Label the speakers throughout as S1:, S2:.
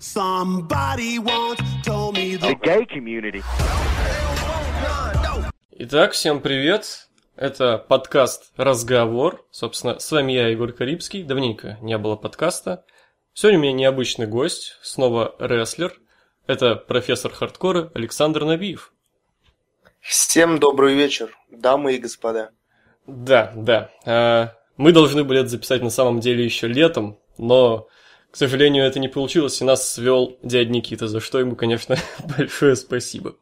S1: Somebody once told me the
S2: gay community.
S3: Итак, всем привет. Это подкаст «Разговор». Собственно, с вами я, Егор Карибский. Давненько не было подкаста. Сегодня у меня необычный гость, снова рестлер. Это профессор хардкора Александр Набиев.
S4: Всем добрый вечер, дамы и господа.
S3: Да, да. А, мы должны были это записать на самом деле еще летом, но, к сожалению, это не получилось, и нас свел дядь Никита, за что ему, конечно, большое спасибо.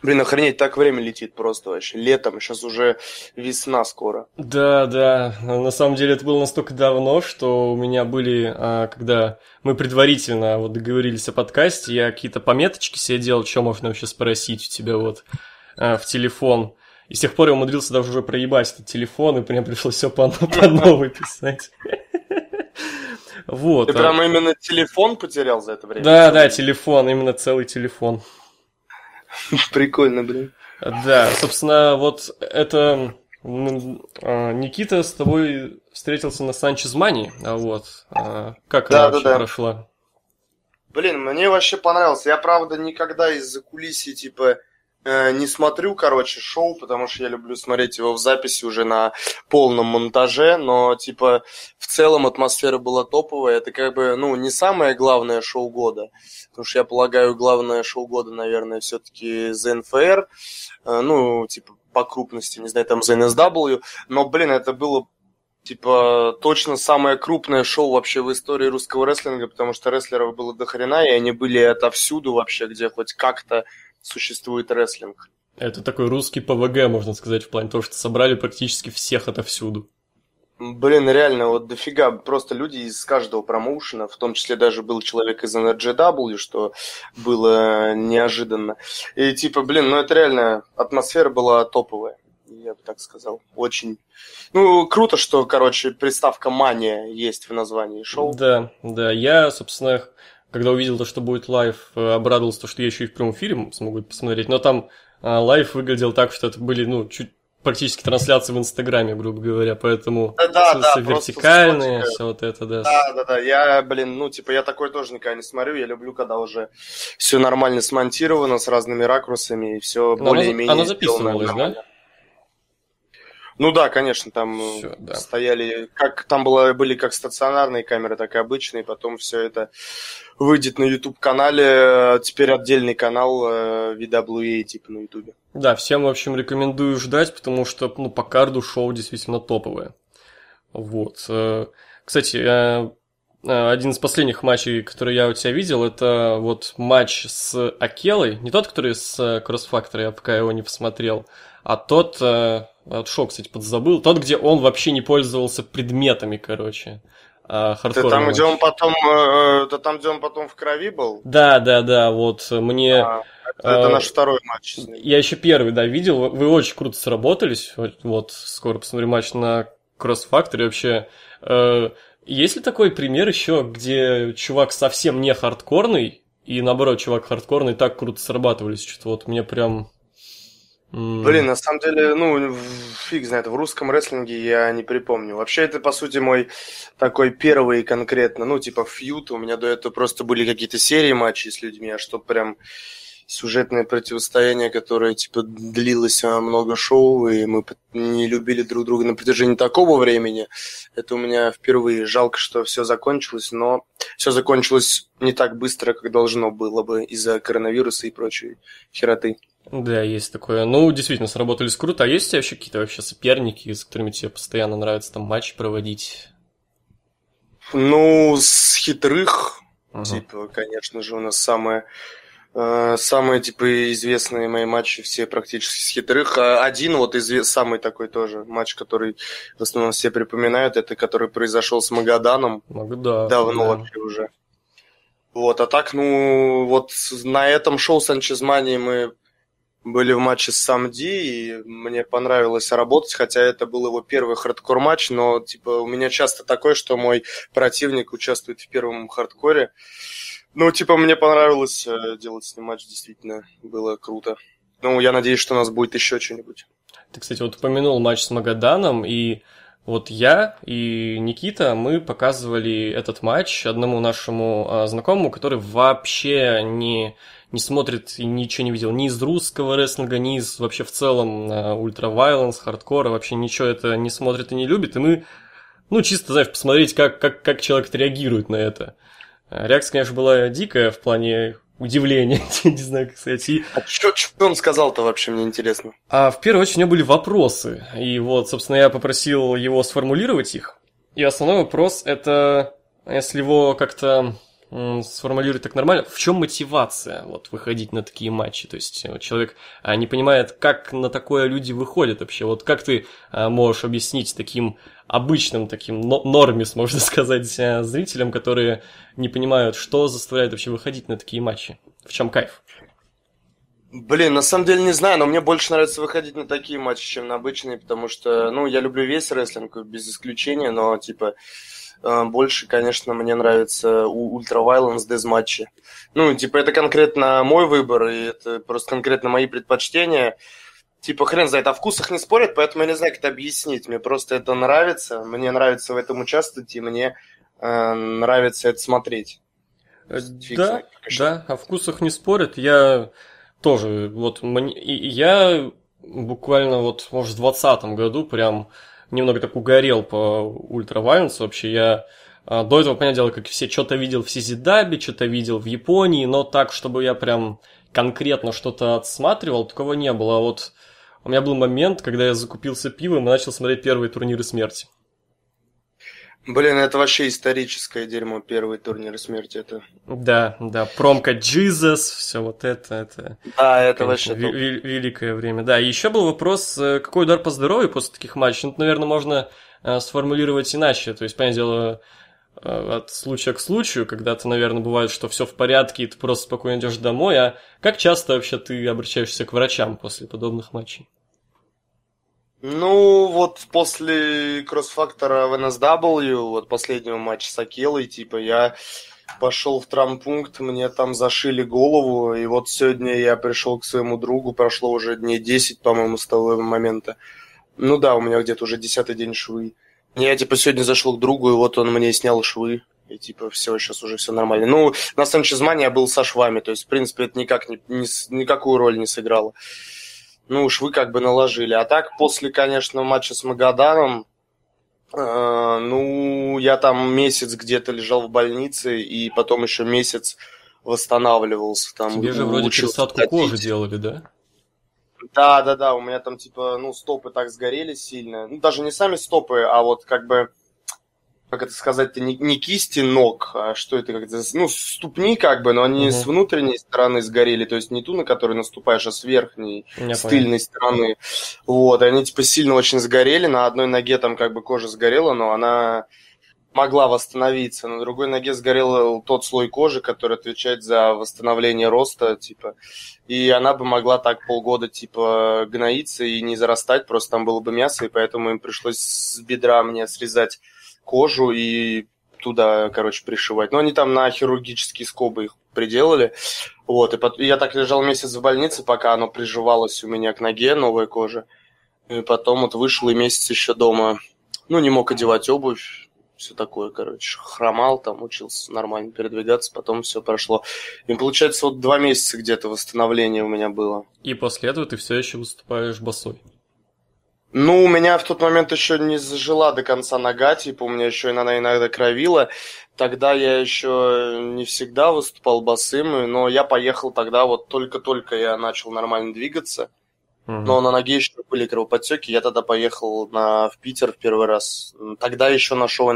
S4: Блин, охренеть, так время летит просто вообще. Летом, сейчас уже весна скоро.
S3: Да, да. На самом деле это было настолько давно, что у меня были, а, когда мы предварительно вот договорились о подкасте, я какие-то пометочки себе делал, что можно вообще спросить у тебя вот а, в телефон. И с тех пор я умудрился даже уже проебать этот телефон, и мне пришлось все по, по новой писать.
S4: Вот. Ты а прям именно телефон потерял за это время?
S3: Да, да, телефон, именно целый телефон.
S4: Прикольно, блин.
S3: Да, собственно, вот это а, Никита с тобой встретился на Санчез Мани, а вот а, как да, она да, вообще да. прошла?
S4: Блин, мне вообще понравилось. Я, правда, никогда из-за кулисья, типа, не смотрю, короче, шоу, потому что я люблю смотреть его в записи уже на полном монтаже, но, типа, в целом атмосфера была топовая. Это, как бы, ну, не самое главное шоу года, потому что я полагаю, главное шоу года, наверное, все-таки ZNFR, э, ну, типа, по крупности, не знаю, там ZNSW, но, блин, это было типа, точно самое крупное шоу вообще в истории русского рестлинга, потому что рестлеров было до хрена, и они были отовсюду вообще, где хоть как-то существует рестлинг.
S3: Это такой русский PWG, можно сказать, в плане того, что собрали практически всех отовсюду.
S4: Блин, реально, вот дофига, просто люди из каждого промоушена, в том числе даже был человек из NRGW, что было неожиданно. И типа, блин, ну это реально, атмосфера была топовая, я бы так сказал. Очень. Ну, круто, что, короче, приставка «мания» есть в названии шоу.
S3: Да, да, я, собственно, когда увидел то, что будет live, э, обрадовался, что я еще и в прямом эфире смогу посмотреть, но там а, live выглядел так, что это были, ну, чуть практически трансляции в Инстаграме, грубо говоря, поэтому
S4: да, да, да,
S3: вертикальные, все вот это, да.
S4: Да, да, да, я, блин, ну, типа, я такой тоже никогда не смотрю, я люблю, когда уже все нормально смонтировано, с разными ракурсами, и все более-менее
S3: Оно записывалось, да?
S4: Ну да, конечно, там Всё, да. стояли, как там было, были как стационарные камеры, так и обычные, потом все это выйдет на YouTube канале, теперь отдельный канал э, VWA типа на YouTube.
S3: Да, всем, в общем, рекомендую ждать, потому что, ну, по карду шоу действительно топовое. Вот. Э, кстати, э, один из последних матчей, который я у тебя видел, это вот матч с Акелой. Не тот, который с Factor, я пока его не посмотрел, а тот, от шок, кстати, подзабыл, тот, где он вообще не пользовался предметами, короче.
S4: А, это там, где он потом, э, это там, где он потом в крови был?
S3: Да, да, да, вот мне... А,
S4: это, это наш второй матч.
S3: Я еще первый, да, видел, вы очень круто сработались, вот, скоро посмотрю матч на Cross Factory, вообще... Э, есть ли такой пример еще, где чувак совсем не хардкорный, и наоборот, чувак хардкорный так круто срабатывались, что-то вот мне прям
S4: Mm. Блин, на самом деле, ну, фиг знает, в русском рестлинге я не припомню. Вообще, это, по сути, мой такой первый конкретно, ну, типа, фьют. У меня до этого просто были какие-то серии матчей с людьми, а что прям сюжетное противостояние, которое, типа, длилось а, много шоу, и мы не любили друг друга на протяжении такого времени. Это у меня впервые. Жалко, что все закончилось, но все закончилось не так быстро, как должно было бы из-за коронавируса и прочей хероты.
S3: Да, есть такое. Ну, действительно, сработались круто. А есть у тебя вообще какие-то вообще соперники, с которыми тебе постоянно нравится там матч проводить?
S4: Ну, с хитрых, uh-huh. типа, конечно же, у нас самое э, самые типа известные мои матчи все практически с хитрых. А один вот изве- самый такой тоже матч, который в основном все припоминают, это который произошел с Магаданом.
S3: Магада.
S4: Давно да. вообще уже. Вот, а так, ну, вот на этом шоу Санчезмании мы были в матче с Самди, и мне понравилось работать, хотя это был его первый хардкор матч, но типа у меня часто такое, что мой противник участвует в первом хардкоре. Ну, типа, мне понравилось э, делать с ним матч, действительно, было круто. Ну, я надеюсь, что у нас будет еще что-нибудь.
S3: Ты, кстати, вот упомянул матч с Магаданом, и вот я и Никита, мы показывали этот матч одному нашему а, знакомому, который вообще не, не смотрит и ничего не видел ни из русского рестлинга, ни из вообще в целом ультра вайланс, хардкора, вообще ничего это не смотрит и не любит, и мы, ну, чисто, знаешь, посмотреть, как, как, как человек реагирует на это. Реакция, конечно, была дикая в плане удивления, не знаю, как сказать. И...
S4: А что он сказал-то вообще, мне интересно?
S3: А в первую очередь у меня были вопросы, и вот, собственно, я попросил его сформулировать их. И основной вопрос это, если его как-то сформулировать так нормально, в чем мотивация вот выходить на такие матчи? То есть вот, человек а, не понимает, как на такое люди выходят вообще. Вот как ты а, можешь объяснить таким обычным, таким нормис, можно сказать, а, зрителям, которые не понимают, что заставляет вообще выходить на такие матчи? В чем кайф?
S4: Блин, на самом деле не знаю, но мне больше нравится выходить на такие матчи, чем на обычные, потому что, ну, я люблю весь рестлинг, без исключения, но, типа, Э, больше, конечно, мне нравится Ultra Violence дезматчи. Ну, типа, это конкретно мой выбор, и это просто конкретно мои предпочтения. Типа, хрен знает, о вкусах не спорят, поэтому я не знаю, как это объяснить. Мне просто это нравится, мне нравится в этом участвовать, и мне э, нравится это смотреть.
S3: Э, Фиг да, знает, да, о вкусах не спорят. Я тоже, вот, мне, я буквально вот, может, в двадцатом году прям немного так угорел по Ультра Violence вообще. Я а, до этого, понятное дело, как все, что-то видел в Сизидабе, что-то видел в Японии, но так, чтобы я прям конкретно что-то отсматривал, такого не было. А вот у меня был момент, когда я закупился пивом и начал смотреть первые турниры смерти.
S4: Блин, это вообще историческое дерьмо, первый турнир смерти это.
S3: Да, да, промка Jesus, все вот это, это.
S4: Да, это конечно, вообще
S3: великое время. Да, и еще был вопрос, э, какой удар по здоровью после таких матчей? Ну, наверное, можно э, сформулировать иначе. То есть, понятное дело, э, от случая к случаю, когда-то, наверное, бывает, что все в порядке, и ты просто спокойно идешь домой. А как часто вообще ты обращаешься к врачам после подобных матчей?
S4: Ну, вот после кроссфактора в NSW, вот последнего матча с Акелой, типа, я пошел в травмпункт, мне там зашили голову, и вот сегодня я пришел к своему другу, прошло уже дней 10, по-моему, с того момента. Ну да, у меня где-то уже десятый день швы. Я, типа, сегодня зашел к другу, и вот он мне снял швы. И, типа, все, сейчас уже все нормально. Ну, на Санчезмане я был со швами, то есть, в принципе, это никак не, не, никакую роль не сыграло ну уж вы как бы наложили. А так, после, конечно, матча с Магаданом, э, ну, я там месяц где-то лежал в больнице, и потом еще месяц восстанавливался. Там,
S3: Тебе же вроде пересадку кожи делали, да?
S4: Да, да, да, у меня там типа, ну, стопы так сгорели сильно. Ну, даже не сами стопы, а вот как бы как это сказать-то, не, не кисти ног, а что это как-то, ну, ступни как бы, но они угу. с внутренней стороны сгорели, то есть не ту, на которую наступаешь, а с верхней, Я с понял. тыльной стороны. Вот, они типа сильно очень сгорели, на одной ноге там как бы кожа сгорела, но она могла восстановиться, на другой ноге сгорел тот слой кожи, который отвечает за восстановление роста, типа, и она бы могла так полгода, типа, гноиться и не зарастать, просто там было бы мясо, и поэтому им пришлось с бедра мне срезать кожу и туда, короче, пришивать. Но они там на хирургические скобы их приделали. Вот, и потом, я так лежал месяц в больнице, пока оно приживалось у меня к ноге, новая кожа. И потом вот вышел и месяц еще дома. Ну, не мог одевать обувь, все такое, короче. Хромал там, учился нормально передвигаться, потом все прошло. И получается, вот два месяца где-то восстановление у меня было.
S3: И после этого ты все еще выступаешь босой.
S4: Ну, у меня в тот момент еще не зажила до конца нога, типа, у меня еще она иногда кровила. Тогда я еще не всегда выступал босым, но я поехал тогда, вот только-только я начал нормально двигаться. Угу. Но на ноге еще были кровоподтеки, я тогда поехал на, в Питер в первый раз. Тогда еще на шоу.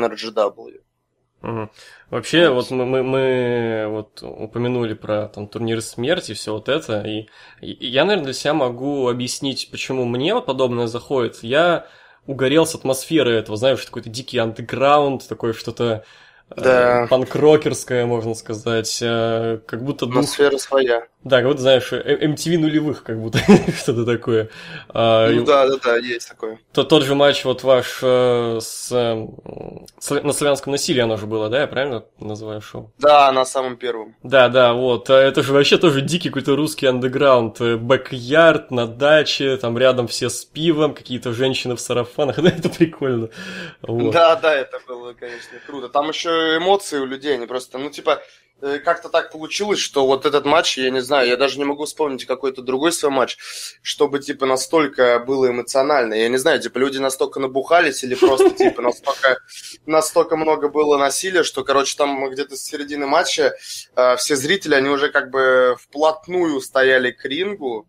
S3: Угу. Вообще, вот мы, мы, мы вот упомянули про там, турниры смерти, все вот это, и, и я, наверное, для себя могу объяснить, почему мне вот подобное заходит. Я угорел с атмосферы этого, знаешь, какой-то дикий андеграунд, такое что-то э, да. э, панкрокерское, можно сказать, э, как будто
S4: дух... Атмосфера своя.
S3: Да, как будто, знаешь, MTV нулевых, как будто что-то такое.
S4: А, ну да, да, да, есть такое.
S3: То, тот же матч вот ваш э, с, с, на славянском насилии оно же было, да, я правильно называю шоу?
S4: Да, на самом первом.
S3: Да, да, вот. А это же вообще тоже дикий какой-то русский андеграунд. Бэк-ярд на даче, там рядом все с пивом, какие-то женщины в сарафанах. Да, это прикольно.
S4: Вот. Да, да, это было, конечно, круто. Там еще эмоции у людей, они просто, ну, типа, Э, как-то так получилось, что вот этот матч, я не знаю, я даже не могу вспомнить какой-то другой свой матч, чтобы, типа, настолько было эмоционально. Я не знаю, типа, люди настолько набухались или просто, типа, настолько, настолько много было насилия, что, короче, там где-то с середины матча э, все зрители, они уже как бы вплотную стояли к рингу,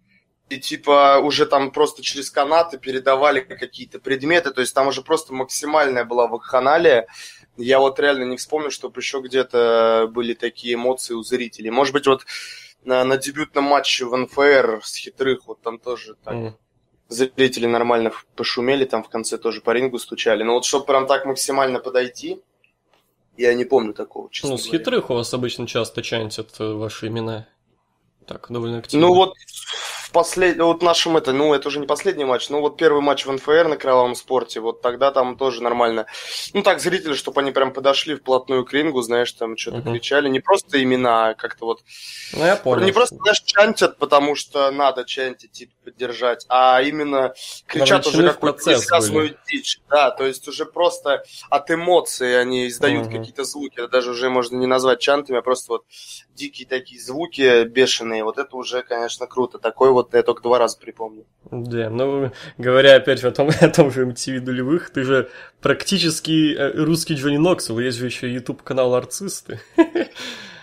S4: и типа уже там просто через канаты передавали какие-то предметы, то есть там уже просто максимальная была вакханалия. Я вот реально не вспомню, чтобы еще где-то были такие эмоции у зрителей. Может быть, вот на, на дебютном матче в НФР с хитрых, вот там тоже так mm. зрители нормально пошумели, там в конце тоже по рингу стучали. Но вот чтобы прям так максимально подойти, я не помню такого, честно
S3: Ну, с говоря. хитрых у вас обычно часто чантят э, ваши имена. Так, довольно активно.
S4: Ну вот послед... вот нашем это, ну, это уже не последний матч, но вот первый матч в НФР на Кровавом спорте, вот тогда там тоже нормально. Ну, так, зрители, чтобы они прям подошли вплотную к рингу, знаешь, там что-то угу. кричали. Не просто имена, а как-то вот...
S3: Ну, я понял.
S4: Не просто, знаешь, чантят, потому что надо чантить, типа, поддержать, а именно кричат уже какую-то несказанную дичь. Да, то есть уже просто от эмоций они издают угу. какие-то звуки. Это даже уже можно не назвать чантами, а просто вот дикие такие звуки бешеные. Вот это уже, конечно, круто. Такой вот я только два раза припомню.
S3: Да, ну, говоря опять о том, о том же MTV нулевых, ты же практически э, русский Джонни Ноксвилл, есть же еще YouTube-канал «Арцисты».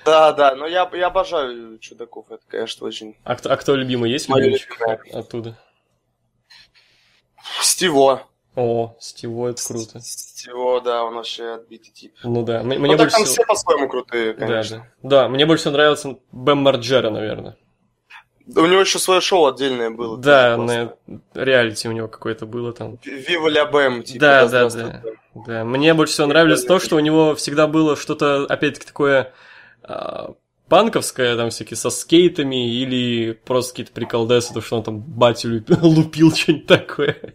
S4: Да, да, но я, я обожаю чудаков, это, конечно, очень...
S3: А кто, а кто любимый есть любимчик оттуда?
S4: Стиво.
S3: О, Стиво, это круто.
S4: Стиво, да, он вообще отбитый тип.
S3: Ну да, мне,
S4: ну, так там всего... все по-своему крутые, конечно.
S3: Да, да. да, мне больше нравился Бэм Марджера, наверное.
S4: У него еще свое шоу отдельное было.
S3: Да, на реалити у него какое-то было там.
S4: Вива ля Бэм,
S3: типа. Да, да, да. Да, мне больше всего нравилось то, что у него всегда было что-то, опять-таки, такое а, панковское, там всякие со скейтами, или просто какие-то приколдесы, то, что он там батю лупил, что-нибудь такое.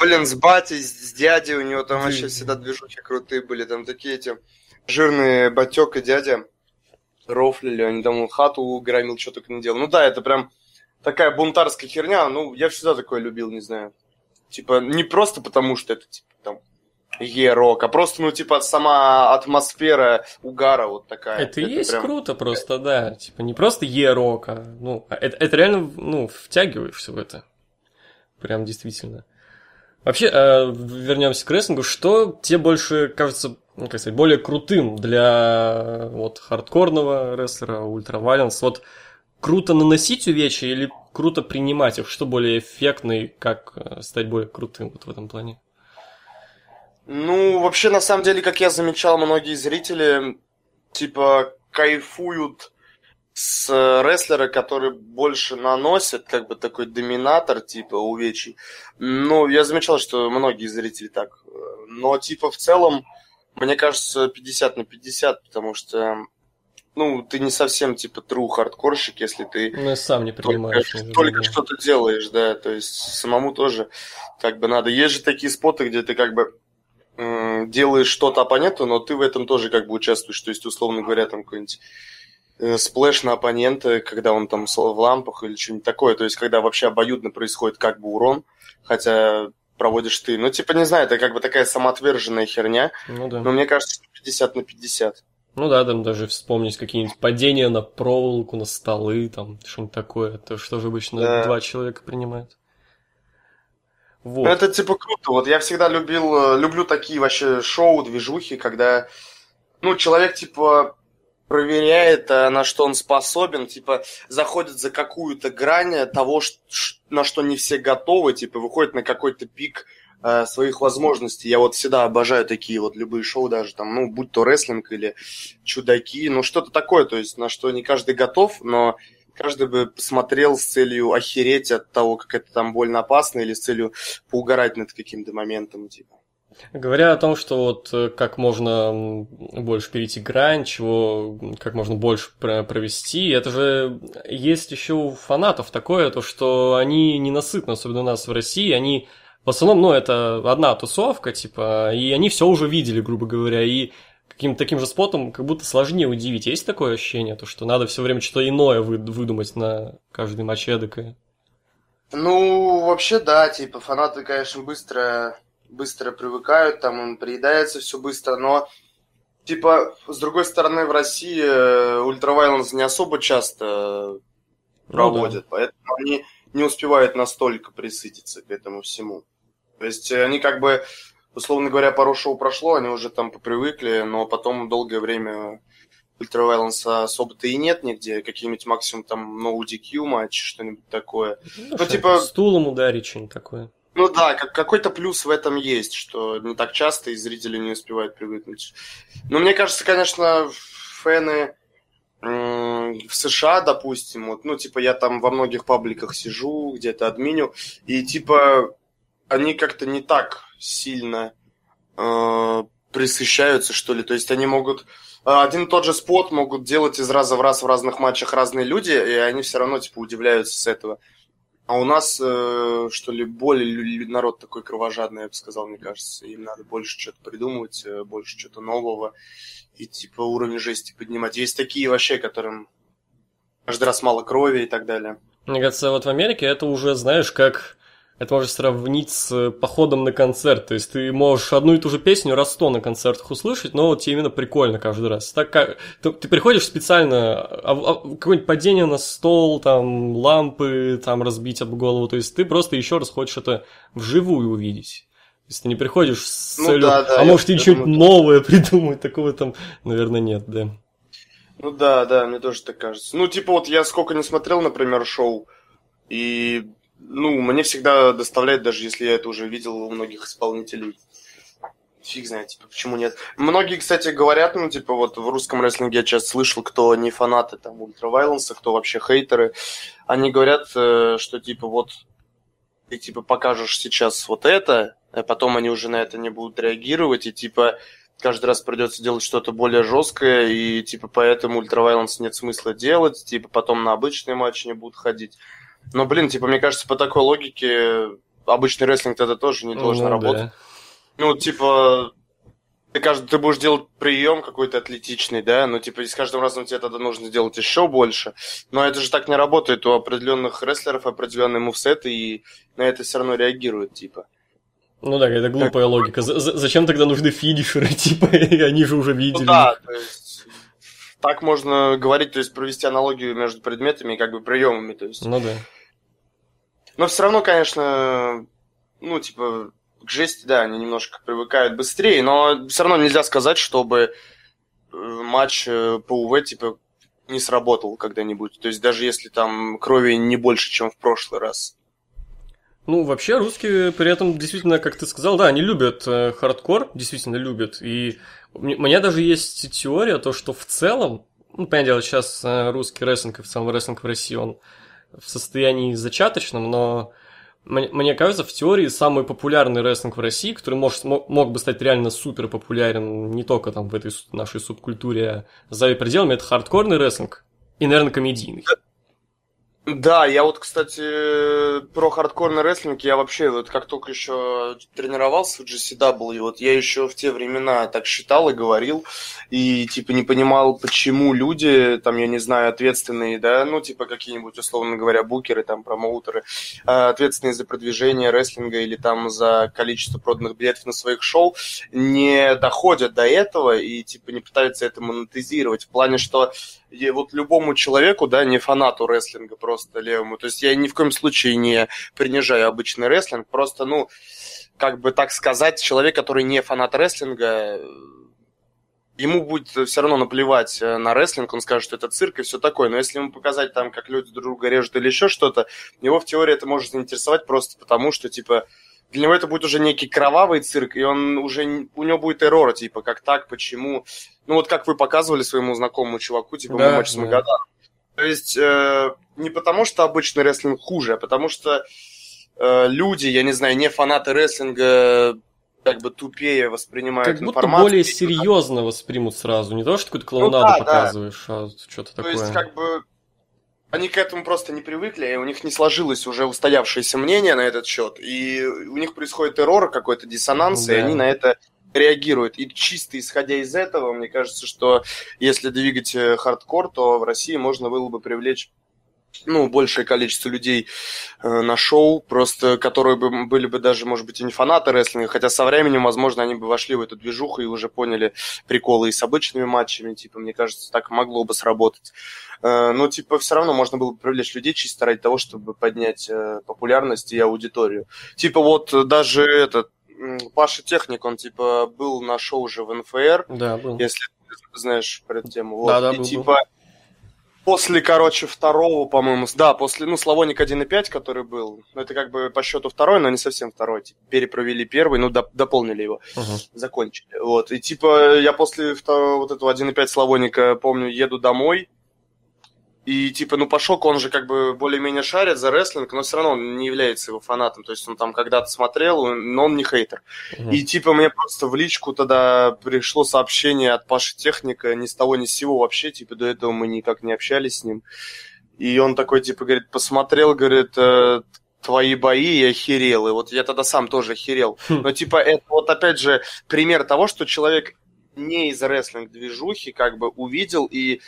S4: Блин, с батей, с дядей у него там вообще всегда движухи крутые были, там такие эти жирные батек и дядя рофлили, они там хату громил, что только не делал. Ну да, это прям такая бунтарская херня, ну, я всегда такое любил, не знаю. Типа, не просто потому, что это, типа, там, е-рок, а просто, ну, типа, сама атмосфера угара вот такая.
S3: Это, это есть прям... круто просто, да. Типа, не просто е-рок, а, ну, а это, это реально, ну, втягиваешься в это. Прям действительно. Вообще, э, вернемся к рестлингу. Что тебе больше кажется ну, как сказать, более крутым для вот хардкорного рестлера, ультравайленс. Вот круто наносить увечья или круто принимать их? Что более эффектно и как э, стать более крутым вот в этом плане?
S4: Ну, вообще, на самом деле, как я замечал, многие зрители, типа, кайфуют с рестлера, который больше наносит, как бы такой доминатор, типа, увечий. Ну, я замечал, что многие зрители так. Но, типа, в целом, мне кажется, 50 на 50, потому что ну, ты не совсем типа true хардкорщик, если ты
S3: ну, сам не принимаешь.
S4: Только, только что-то делаешь, да, то есть самому тоже как бы надо. Есть же такие споты, где ты как бы делаешь что-то оппоненту, но ты в этом тоже как бы участвуешь. То есть, условно говоря, там какой-нибудь э, splash на оппонента, когда он там в лампах или что-нибудь такое. То есть, когда вообще обоюдно происходит как бы урон, хотя проводишь ты. Ну, типа, не знаю, это как бы такая самоотверженная херня. Ну да. Но мне кажется, 50 на 50.
S3: Ну да, там даже вспомнить какие-нибудь падения на проволоку, на столы, там что-нибудь такое. То что же обычно да. два человека принимают.
S4: Вот. Ну, это типа круто. Вот я всегда любил, э, люблю такие вообще шоу, движухи, когда, ну, человек типа проверяет, э, на что он способен, типа, заходит за какую-то грань того, на что не все готовы, типа, выходит на какой-то пик э, своих возможностей. Я вот всегда обожаю такие вот любые шоу даже, там, ну, будь то рестлинг или чудаки, ну, что-то такое, то есть, на что не каждый готов, но каждый бы посмотрел с целью охереть от того, как это там больно опасно, или с целью поугарать над каким-то моментом, типа.
S3: Говоря о том, что вот э, как можно больше перейти грань, чего как можно больше провести, это же есть еще у фанатов такое, то что они ненасытны, особенно у нас в России, они в основном, ну, это одна тусовка, типа, и они все уже видели, грубо говоря, и каким-то таким же спотом как будто сложнее удивить. Есть такое ощущение, то, что надо все время что-то иное выдумать на каждый матч эдакое?
S4: Ну, вообще, да, типа, фанаты, конечно, быстро, быстро привыкают, там им приедается все быстро, но, типа, с другой стороны, в России ультравайланс не особо часто проводят, ну, да. поэтому они не успевают настолько присытиться к этому всему. То есть они как бы, условно говоря, пару шоу прошло, они уже там попривыкли, но потом долгое время ультравайланса особо-то и нет нигде. Какие-нибудь максимум там no DQ матч, что-нибудь такое.
S3: Ну, ну типа... Стулом ударить, что-нибудь такое.
S4: Ну да, как, какой-то плюс в этом есть, что не так часто и зрители не успевают привыкнуть. Но мне кажется, конечно, фэны в США, допустим, вот, ну, типа, я там во многих пабликах сижу, где-то админю, и, типа, они как-то не так сильно э, присыщаются, что ли. То есть они могут а, один и тот же спот могут делать из раза в раз в разных матчах разные люди, и они все равно типа удивляются с этого. А у нас, э, что ли, более народ такой кровожадный, я бы сказал, мне кажется. Им надо больше что-то придумывать, э, больше что-то нового. И типа уровень жести поднимать. Есть такие вообще, которым каждый раз мало крови и так далее.
S3: Мне кажется, вот в Америке это уже, знаешь, как это можно сравнить с походом на концерт. То есть ты можешь одну и ту же песню раз сто на концертах услышать, но вот тебе именно прикольно каждый раз. Так как ты, ты приходишь специально, а, а, какое-нибудь падение на стол, там лампы там разбить об голову, то есть ты просто еще раз хочешь это вживую увидеть. То есть ты не приходишь с ну, целью, да, да, а может и что-нибудь новое придумать, такого там, наверное, нет, да.
S4: Ну да, да, мне тоже так кажется. Ну, типа вот я сколько не смотрел, например, шоу, и ну, мне всегда доставляет, даже если я это уже видел у многих исполнителей. Фиг знает, типа, почему нет. Многие, кстати, говорят, ну, типа, вот в русском рестлинге я часто слышал, кто не фанаты там ультравайланса, кто вообще хейтеры. Они говорят, э, что, типа, вот ты, типа, покажешь сейчас вот это, а потом они уже на это не будут реагировать, и, типа, каждый раз придется делать что-то более жесткое, и, типа, поэтому ультравайланс нет смысла делать, типа, потом на обычные матчи не будут ходить. Но, блин, типа, мне кажется, по такой логике обычный рестлинг тогда тоже не должен ну, работать. Да. Ну, типа, ты, каждый, ты будешь делать прием какой-то атлетичный, да, но типа и с каждым разом тебе тогда нужно делать еще больше. Но это же так не работает. У определенных рестлеров определенные мувсеты, и на это все равно реагируют, типа.
S3: Ну да, это глупая так... логика. З- зачем тогда нужны финишеры, типа, они же уже видели. Ну
S4: да, то есть так можно говорить, то есть провести аналогию между предметами и как бы приемами, то есть.
S3: Ну да.
S4: Но все равно, конечно, ну, типа, к жести, да, они немножко привыкают быстрее, но все равно нельзя сказать, чтобы э, матч э, по УВ, типа, не сработал когда-нибудь. То есть даже если там крови не больше, чем в прошлый раз.
S3: Ну, вообще, русские при этом действительно, как ты сказал, да, они любят э, хардкор, действительно любят. И у меня даже есть теория, то, что в целом, ну, понятное дело, сейчас э, русский рестлинг и в целом рестлинг в России, он в состоянии зачаточном, но мне, кажется, в теории самый популярный рестлинг в России, который может, мог бы стать реально супер популярен не только там в этой нашей субкультуре, а за пределами, это хардкорный рестлинг и, наверное, комедийный.
S4: Да, я вот, кстати, про хардкорный рестлинг, я вообще вот как только еще тренировался в GCW, вот я еще в те времена так считал и говорил, и типа не понимал, почему люди, там, я не знаю, ответственные, да, ну, типа какие-нибудь, условно говоря, букеры, там, промоутеры, а, ответственные за продвижение рестлинга или там за количество проданных билетов на своих шоу, не доходят до этого и типа не пытаются это монетизировать. В плане, что и вот любому человеку, да, не фанату рестлинга просто левому, то есть я ни в коем случае не принижаю обычный рестлинг, просто, ну, как бы так сказать, человек, который не фанат рестлинга, ему будет все равно наплевать э, на рестлинг, он скажет, что это цирк и все такое. Но если ему показать там, как люди друг друга режут или еще что-то, его в теории это может заинтересовать просто потому, что, типа, для него это будет уже некий кровавый цирк, и он уже, у него будет эррор, типа, как так, почему. Ну, вот как вы показывали своему знакомому чуваку, типа, да, матч с Магаданом. То есть, э, не потому что обычный рестлинг хуже, а потому что э, люди, я не знаю, не фанаты рестлинга как бы тупее воспринимают
S3: Как будто
S4: информацию.
S3: более серьезно воспримут сразу. Не то, что какую-то клоунаду
S4: Ну да, да.
S3: показываешь, а что-то
S4: То
S3: такое.
S4: есть, как бы, они к этому просто не привыкли, и у них не сложилось уже устоявшееся мнение на этот счет, и у них происходит эррор, какой-то диссонанс, и
S3: Да.
S4: они на это реагируют. И чисто исходя из этого, мне кажется, что если двигать э, хардкор, то в России можно было бы привлечь ну, большее количество людей э, на шоу, просто которые бы были бы даже, может быть, и не фанаты рестлинга, хотя со временем, возможно, они бы вошли в эту движуху и уже поняли приколы и с обычными матчами, типа, мне кажется, так могло бы сработать. Э, но, типа, все равно можно было бы привлечь людей чисто ради того, чтобы поднять э, популярность и аудиторию. Типа, вот даже этот Паша Техник, он, типа, был на шоу уже в НФР,
S3: Да, был.
S4: если ты знаешь про эту тему. Вот.
S3: Да-да,
S4: и
S3: был, был.
S4: После, короче, второго, по-моему, да, после, ну, Славоник 1.5, который был, ну, это как бы по счету второй, но не совсем второй, типа, перепровели первый, ну, доп- дополнили его,
S3: Мгм.
S4: закончили, вот, и типа я после второго, вот этого 1.5 Славоника, помню, еду домой, и типа, ну, Пашок, он же как бы более-менее шарит за рестлинг, но все равно он не является его фанатом, то есть он там когда-то смотрел, но он не хейтер.
S3: Мгм.
S4: И типа мне просто в личку тогда пришло сообщение от Паши Техника, ни с того ни с сего вообще, типа до этого мы никак не общались с ним. И он такой, типа, говорит, посмотрел, говорит, э, твои бои и охерел. И вот я тогда сам тоже охерел.
S3: Хм.
S4: Но типа это вот опять же пример того, что человек не из рестлинг-движухи как бы увидел и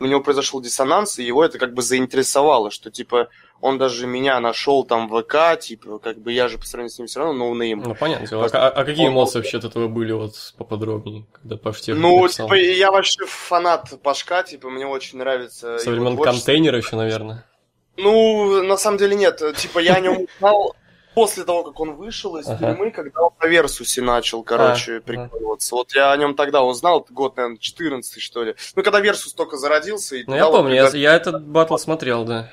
S4: у него произошел диссонанс, и его это как бы заинтересовало, что типа он даже меня нашел там в ВК, типа, как бы я же по сравнению с ним все равно no name.
S3: Ну, понятно. дело. А,
S4: Просто-
S3: а какие
S4: он-
S3: эмоции вообще от этого были вот поподробнее, когда Паш
S4: Ну,
S3: написал?
S4: типа, я вообще фанат Пашка, типа, мне очень нравится.
S3: Со времен Кунтейнира еще, наверное.
S4: Ну, на самом деле нет. Типа, я о нем узнал после того, как он вышел из
S3: Ага.
S4: тюрьмы, когда он на Versus е начал, короче,
S3: А,
S4: прикалываться. Вот я о нем тогда узнал, год, наверное, 14 что ли. Ну, когда Версус только зародился. И
S3: Ну, я
S4: вот
S3: помню, я,
S4: когда-
S3: я этот батл смотрел, да.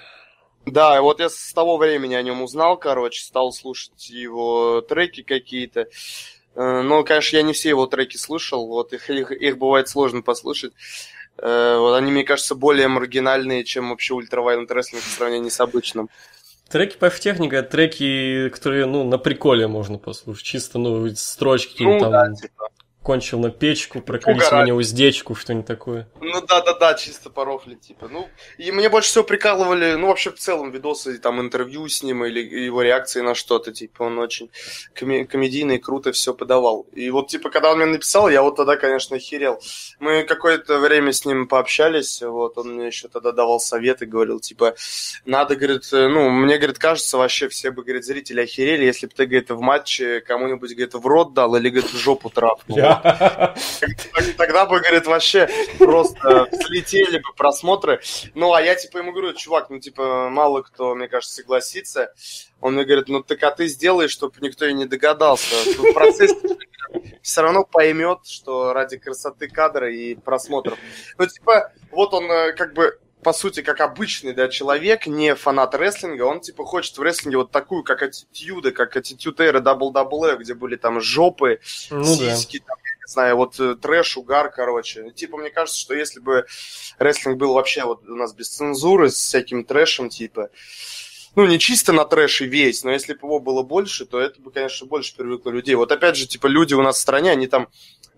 S4: Да, и вот я с того времени о нем узнал, короче, стал слушать его треки какие-то. Э, Но, конечно, я не все его треки слышал, вот их, их, их бывает сложно послушать. Э, Вот они, мне кажется, более маргинальные, чем вообще ультравайлент рестлинг в сравнении с обычным.
S3: Треки по техника, треки, которые, ну, на приколе можно послушать. Чисто, ну, строчки
S4: Ну,
S3: какие-нибудь
S4: да,
S3: там,
S4: типа.
S3: Кончил на печку, проколись
S4: Угорать.
S3: меня уздечку, что-нибудь такое.
S4: Ну да, да, да, чисто порофли, типа. Ну, и мне больше всего прикалывали, ну, вообще в целом видосы, там, интервью с ним или его реакции на что-то, типа, он очень коме- комедийный, круто все подавал. И вот, типа, когда он мне написал, я вот тогда, конечно, охерел. Мы какое-то время с ним пообщались, вот, он мне еще тогда давал советы, говорил, типа, надо, говорит, э, ну, мне, говорит, кажется, вообще все бы, говорит, зрители охерели, если бы ты, говорит, в матче кому-нибудь, говорит, в рот дал или, говорит, в жопу трапнул. Тогда бы, говорит, вообще просто взлетели бы просмотры. Ну, а я, типа, ему говорю, чувак, ну, типа, мало кто, мне кажется, согласится. Он мне говорит, ну, так а ты сделай, чтобы никто и не догадался. В процессе все равно поймет, что ради красоты кадра и просмотров. Ну, типа, вот он э, как бы по сути, как обычный, да, человек, не фанат рестлинга, он, типа, хочет в рестлинге вот такую, как аттитюда, как аттитюд эра WWE, где были там жопы,
S3: Ну да.
S4: сиськи, там, я не знаю, вот э, трэш, угар, короче. Типа, мне кажется, что если бы рестлинг был вообще вот у нас без цензуры, с всяким трэшем, типа, ну, не чисто на трэше весь, но если бы его было больше, то это бы, конечно, больше привыкло людей. Вот опять же, типа, люди у нас в стране, они там,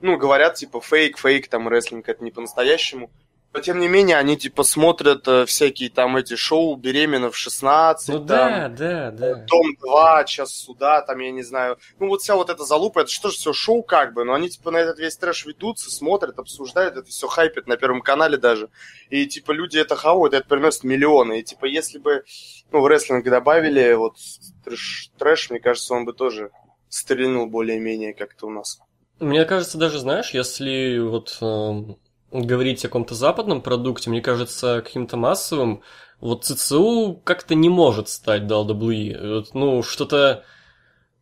S4: ну, говорят, типа, фейк, фейк, там, рестлинг, это не по-настоящему. Но, тем не менее, они, типа, смотрят э, всякие там эти шоу «Беременна в 16»,
S3: Ну
S4: там,
S3: да, да, да.
S4: Дом 2, час суда, там, я не знаю. Ну, вот вся вот эта залупа, это что же все шоу как бы, но они, типа, на этот весь трэш ведутся, смотрят, обсуждают, это все хайпят на Первом канале даже. И, типа, люди это хавают, это приносит миллионы. И, типа, если бы, ну, в рестлинг добавили вот трэш, трэш, мне кажется, он бы тоже стрельнул более-менее как-то у нас.
S3: Мне кажется, даже, знаешь, если вот эм, говорить о каком-то западном продукте, мне кажется, каким-то массовым, вот ЦЦУ как-то не может стать. Вот, ну, что-то...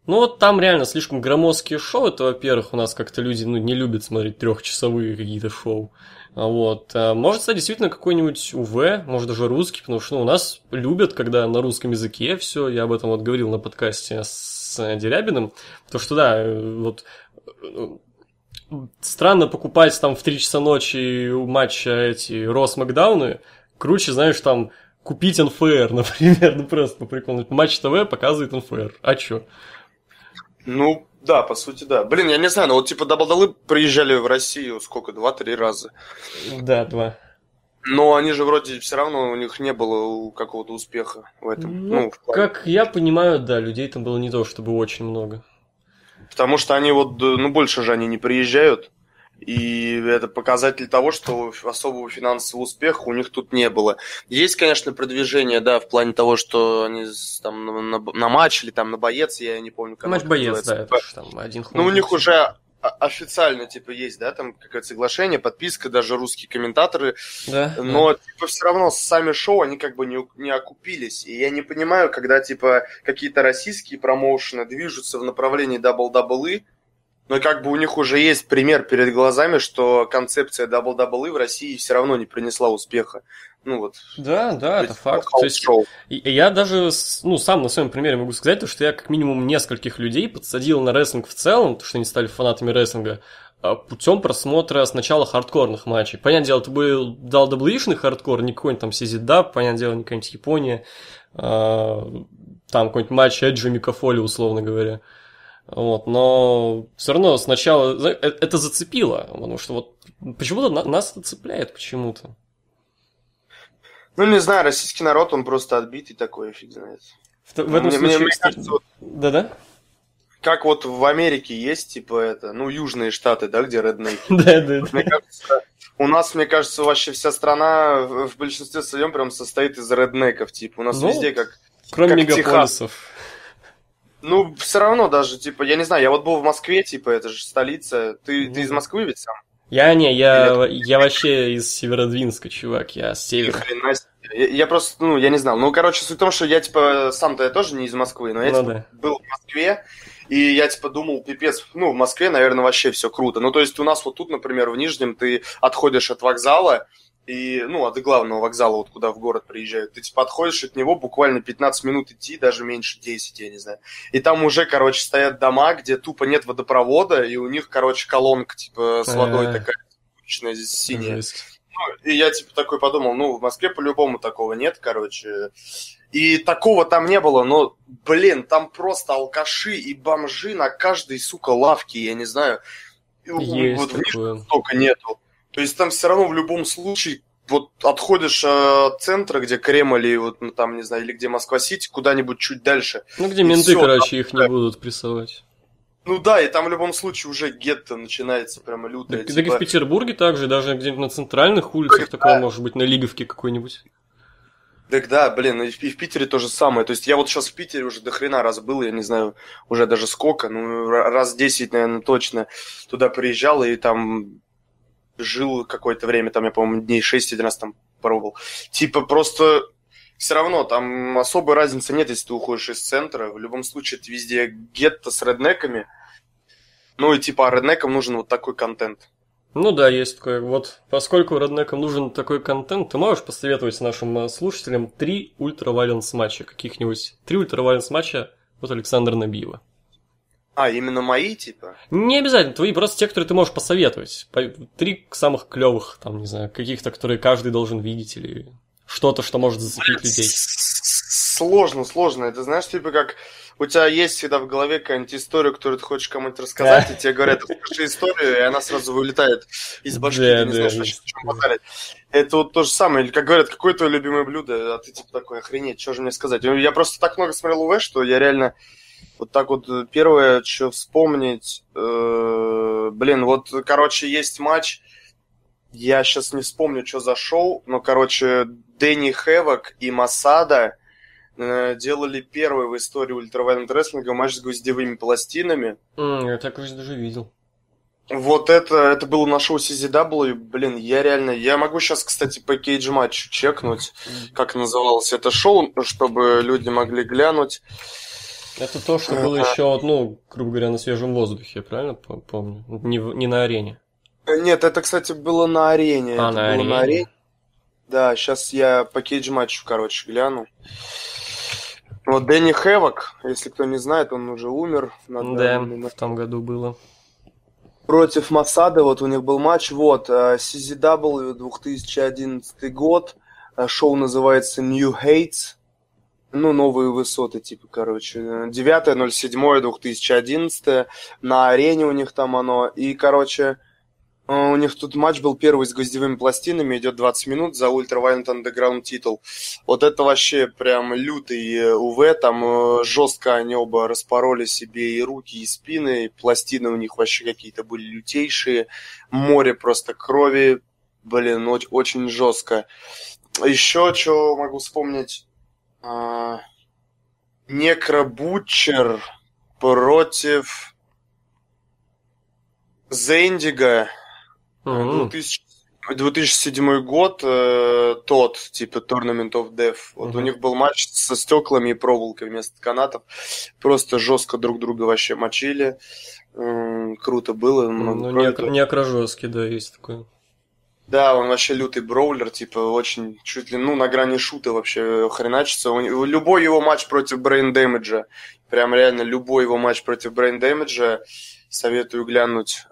S3: Ну, вот там реально слишком громоздкие шоу. Это, во-первых, у нас как-то люди ну, не любят смотреть трехчасовые какие-то шоу. А Вот. А может стать действительно какой-нибудь УВ, может даже русский, потому что ну, у нас любят, когда на русском языке все. Я об этом вот говорил на подкасте с Дерябиным. То, что да, э, вот э, странно покупать там в 3 часа ночи у матча эти Рос Макдауны. Круче, знаешь, там купить НФР, например, ну просто по приколу. Матч ТВ показывает НФР. А чё?
S4: Ну, Да, по сути, да. Блин, я не знаю, но вот типа Даблдалы приезжали в Россию сколько, два-три раза.
S3: Да, два.
S4: Но они же вроде все равно у них не было какого-то успеха в этом.
S3: Ну,
S4: Ну, в
S3: как я понимаю, да, людей там было не то чтобы очень много.
S4: Потому что они вот, э, ну, больше же они не приезжают. И это показатель того, что особого финансового успеха у них тут не было. Есть, конечно, продвижение, да, в плане того, что они там на, на- на матч или там на боец, я не помню, как
S3: Матч боец,
S4: называется.
S3: да, это там один хуй.
S4: Ну, у них уже официально, типа, есть, да, там какое-то соглашение, подписка, даже русские комментаторы
S3: Да,
S4: но, типа, все равно сами шоу, они как бы не, не окупились. И я не понимаю, когда, типа, какие-то российские промоушены движутся в направлении WWE, но как бы у них уже есть пример перед глазами, что концепция WWE в России все равно не принесла успеха. Ну вот.
S3: да, да, это факт. То есть, Я даже, ну, сам на своем примере могу сказать, то, что я как минимум нескольких людей подсадил на рестлинг в целом, то, что они стали фанатами рестлинга, а, путем просмотра сначала хардкорных матчей. Понятное дело, это был WWE -шный хардкор, не какой-нибудь там CZW, понятное дело, не какая-нибудь Япония, а, там какой-нибудь матч Эджа и Мика Фоли, условно говоря. Вот, но все равно сначала э- это зацепило, потому что вот почему-то на- нас это цепляет почему-то.
S4: Ну, не знаю, российский народ, он просто отбитый такой, фиг знает.
S3: В, в этом
S4: мне, мне-
S3: случае,
S4: мне
S3: кстати-
S4: кажется, вот
S3: Да-да?
S4: как вот в Америке есть, типа, это, ну, южные штаты, да, где реднейки.
S3: Да-да-да.
S4: Мне кажется, у нас, мне кажется, вообще вся страна в большинстве своем прям состоит из реднеков, типа. У нас
S3: Ну,
S4: везде как...
S3: Кроме мегаполисов.
S4: Ну, все равно даже, типа, я не знаю, я вот был в Москве, типа, это же столица. Ты,
S3: Ну
S4: ты из. Москвы ведь сам?
S3: Я не, я, я вообще из Северодвинска, чувак, я с севера.
S4: хрена. Я, я просто, ну, я не знал. Ну, короче, суть в том, что я, типа, сам-то я тоже не из Москвы, но я,
S3: Ну
S4: типа,
S3: да.
S4: был в Москве, и я, типа, думал, пипец, ну, в Москве, наверное, вообще все круто. Ну, то есть у нас вот тут, например, в Нижнем ты отходишь от вокзала, и, ну, от главного вокзала, вот куда в город приезжают, ты, типа, отходишь от него буквально 15 минут идти, даже меньше 10, я не знаю. И там уже, короче, стоят дома, где тупо нет водопровода, и у них, короче, колонка, типа, с водой
S3: А.
S4: такая, уличная, здесь синяя. Ну, и я, типа, такой подумал, ну, в Москве по-любому такого нет, короче. И такого там не было, но, блин, там просто алкаши и бомжи на каждой, сука, лавке, я не знаю.
S3: Есть
S4: вот
S3: такое.
S4: столько нету. То есть там все равно в любом случае вот отходишь э, от центра, где Кремль, и вот ну, там, не знаю, или где Москва-Сити, куда-нибудь чуть дальше.
S3: Ну, где менты,
S4: всё,
S3: короче, их не
S4: да.
S3: будут прессовать.
S4: Ну да, и там в любом случае уже гетто начинается прямо лютое.
S3: Так, так и
S4: типа-
S3: в Петербурге также, даже где-нибудь на центральных улицах
S4: Да.
S3: такое может быть, на Лиговке какой-нибудь.
S4: Так да, блин, и в, и в Питере то же самое. То есть я вот сейчас в Питере уже до хрена раз был, я не знаю уже даже сколько, ну ра- раз 10, наверное, точно туда приезжал и там жил какое-то время, там я, по-моему, дней 6 один раз там пробовал. Типа просто все равно там особой разницы нет, если ты уходишь из центра. В любом случае, это везде гетто с реднеками. Ну и типа а реднекам нужен вот такой контент.
S3: Ну да, есть такое. Вот поскольку роднекам нужен такой контент, ты можешь посоветовать нашим э, слушателям три ультравайленс матча каких-нибудь? Три ультравайленс матча от Александра Набиева.
S4: А, именно мои, типа?
S3: Не обязательно, твои, просто те, которые ты можешь посоветовать. По- Три самых клевых, там, не знаю, каких-то, которые каждый должен видеть, или что-то, что может зацепить людей.
S4: Сложно, сложно. Это знаешь, типа как у тебя есть всегда в голове какая-нибудь история, которую ты хочешь кому-нибудь рассказать, и тебе говорят, расскажи историю, и она сразу вылетает из башки,
S3: Да,
S4: ты не
S3: да,
S4: знаешь,
S3: есть
S4: о чем базарить. Это вот то же самое, или как говорят, какое твое любимое блюдо, а ты типа такой, охренеть, что же мне сказать? Я просто так много смотрел УВ, что я реально вот так вот э, первое, что вспомнить, э, блин, вот, короче, есть матч, я сейчас не вспомню, что за шоу, но, короче, Дэнни Хэвок и Масада э, делали первый в истории ультравайленд рестлинга матч с гвоздевыми пластинами.
S3: М, Я так даже видел.
S4: Вот это, это было на шоу CZW, блин, я реально, я могу сейчас, кстати, по кейдж матчу чекнуть, как называлось это шоу, чтобы люди могли глянуть.
S3: Это то, что было еще, вот, ну, грубо говоря, на свежем воздухе, правильно по- помню? Не, не на арене.
S4: Э, Нет, это, кстати, было на арене.
S3: А,
S4: это
S3: на
S4: было
S3: арене.
S4: Да, сейчас я по кейдж матчу, короче, гляну. Вот Дэнни Хэвок, если кто не знает, он уже умер. на
S3: Да,
S4: момент.
S3: в том году было.
S4: Против Масады, вот у них был матч, вот, э, CZW 2011 год, э, шоу называется New Hates, ну, новые высоты, типа, короче. 9.07.2011 на арене у них там оно. И, короче, э, у них тут матч был первый с гвоздевыми пластинами, идет 20 минут за Ultra Violent Underground титул. Вот это вообще прям лютый э, УВ, там э, жестко они оба распороли себе и руки, и спины, и пластины у них вообще какие-то были лютейшие, море просто крови, блин, очень жестко. Еще что могу вспомнить, а, Некробутчер против Зендига.
S3: Мгм.
S4: 2000 2007 год, э, тот, типа Tournament of Death. Вот
S3: Мгм.
S4: у них был матч со стеклами и проволокой вместо канатов. Просто жестко друг друга вообще мочили. М, Круто было.
S3: Ну,
S4: крови
S3: не,
S4: тоже.
S3: не окружёский, да, есть такой.
S4: Да, он вообще лютый броулер, типа, очень чуть ли, ну, на грани шута вообще хреначится. У любой его матч против Brain Damage, прям реально любой его матч против Brain Damage, советую глянуть.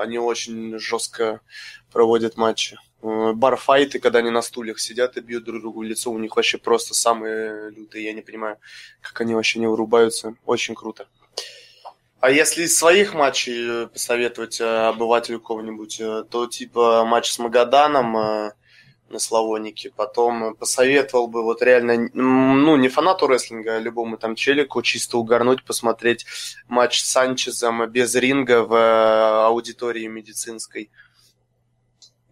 S4: Они очень жестко проводят матчи. Э, Барфайты, когда они на стульях сидят и бьют друг другу в лицо, у них вообще просто самые лютые. Я не понимаю, как они вообще не вырубаются. Очень круто. А если из своих матчей э, посоветовать э, обывателю кого-нибудь, э, то типа матч с Магаданом на Славонике, потом посоветовал бы вот реально, ну, не фанату рестлинга, а любому там челику чисто угорнуть, посмотреть матч с Санчезом без ринга в аудитории медицинской.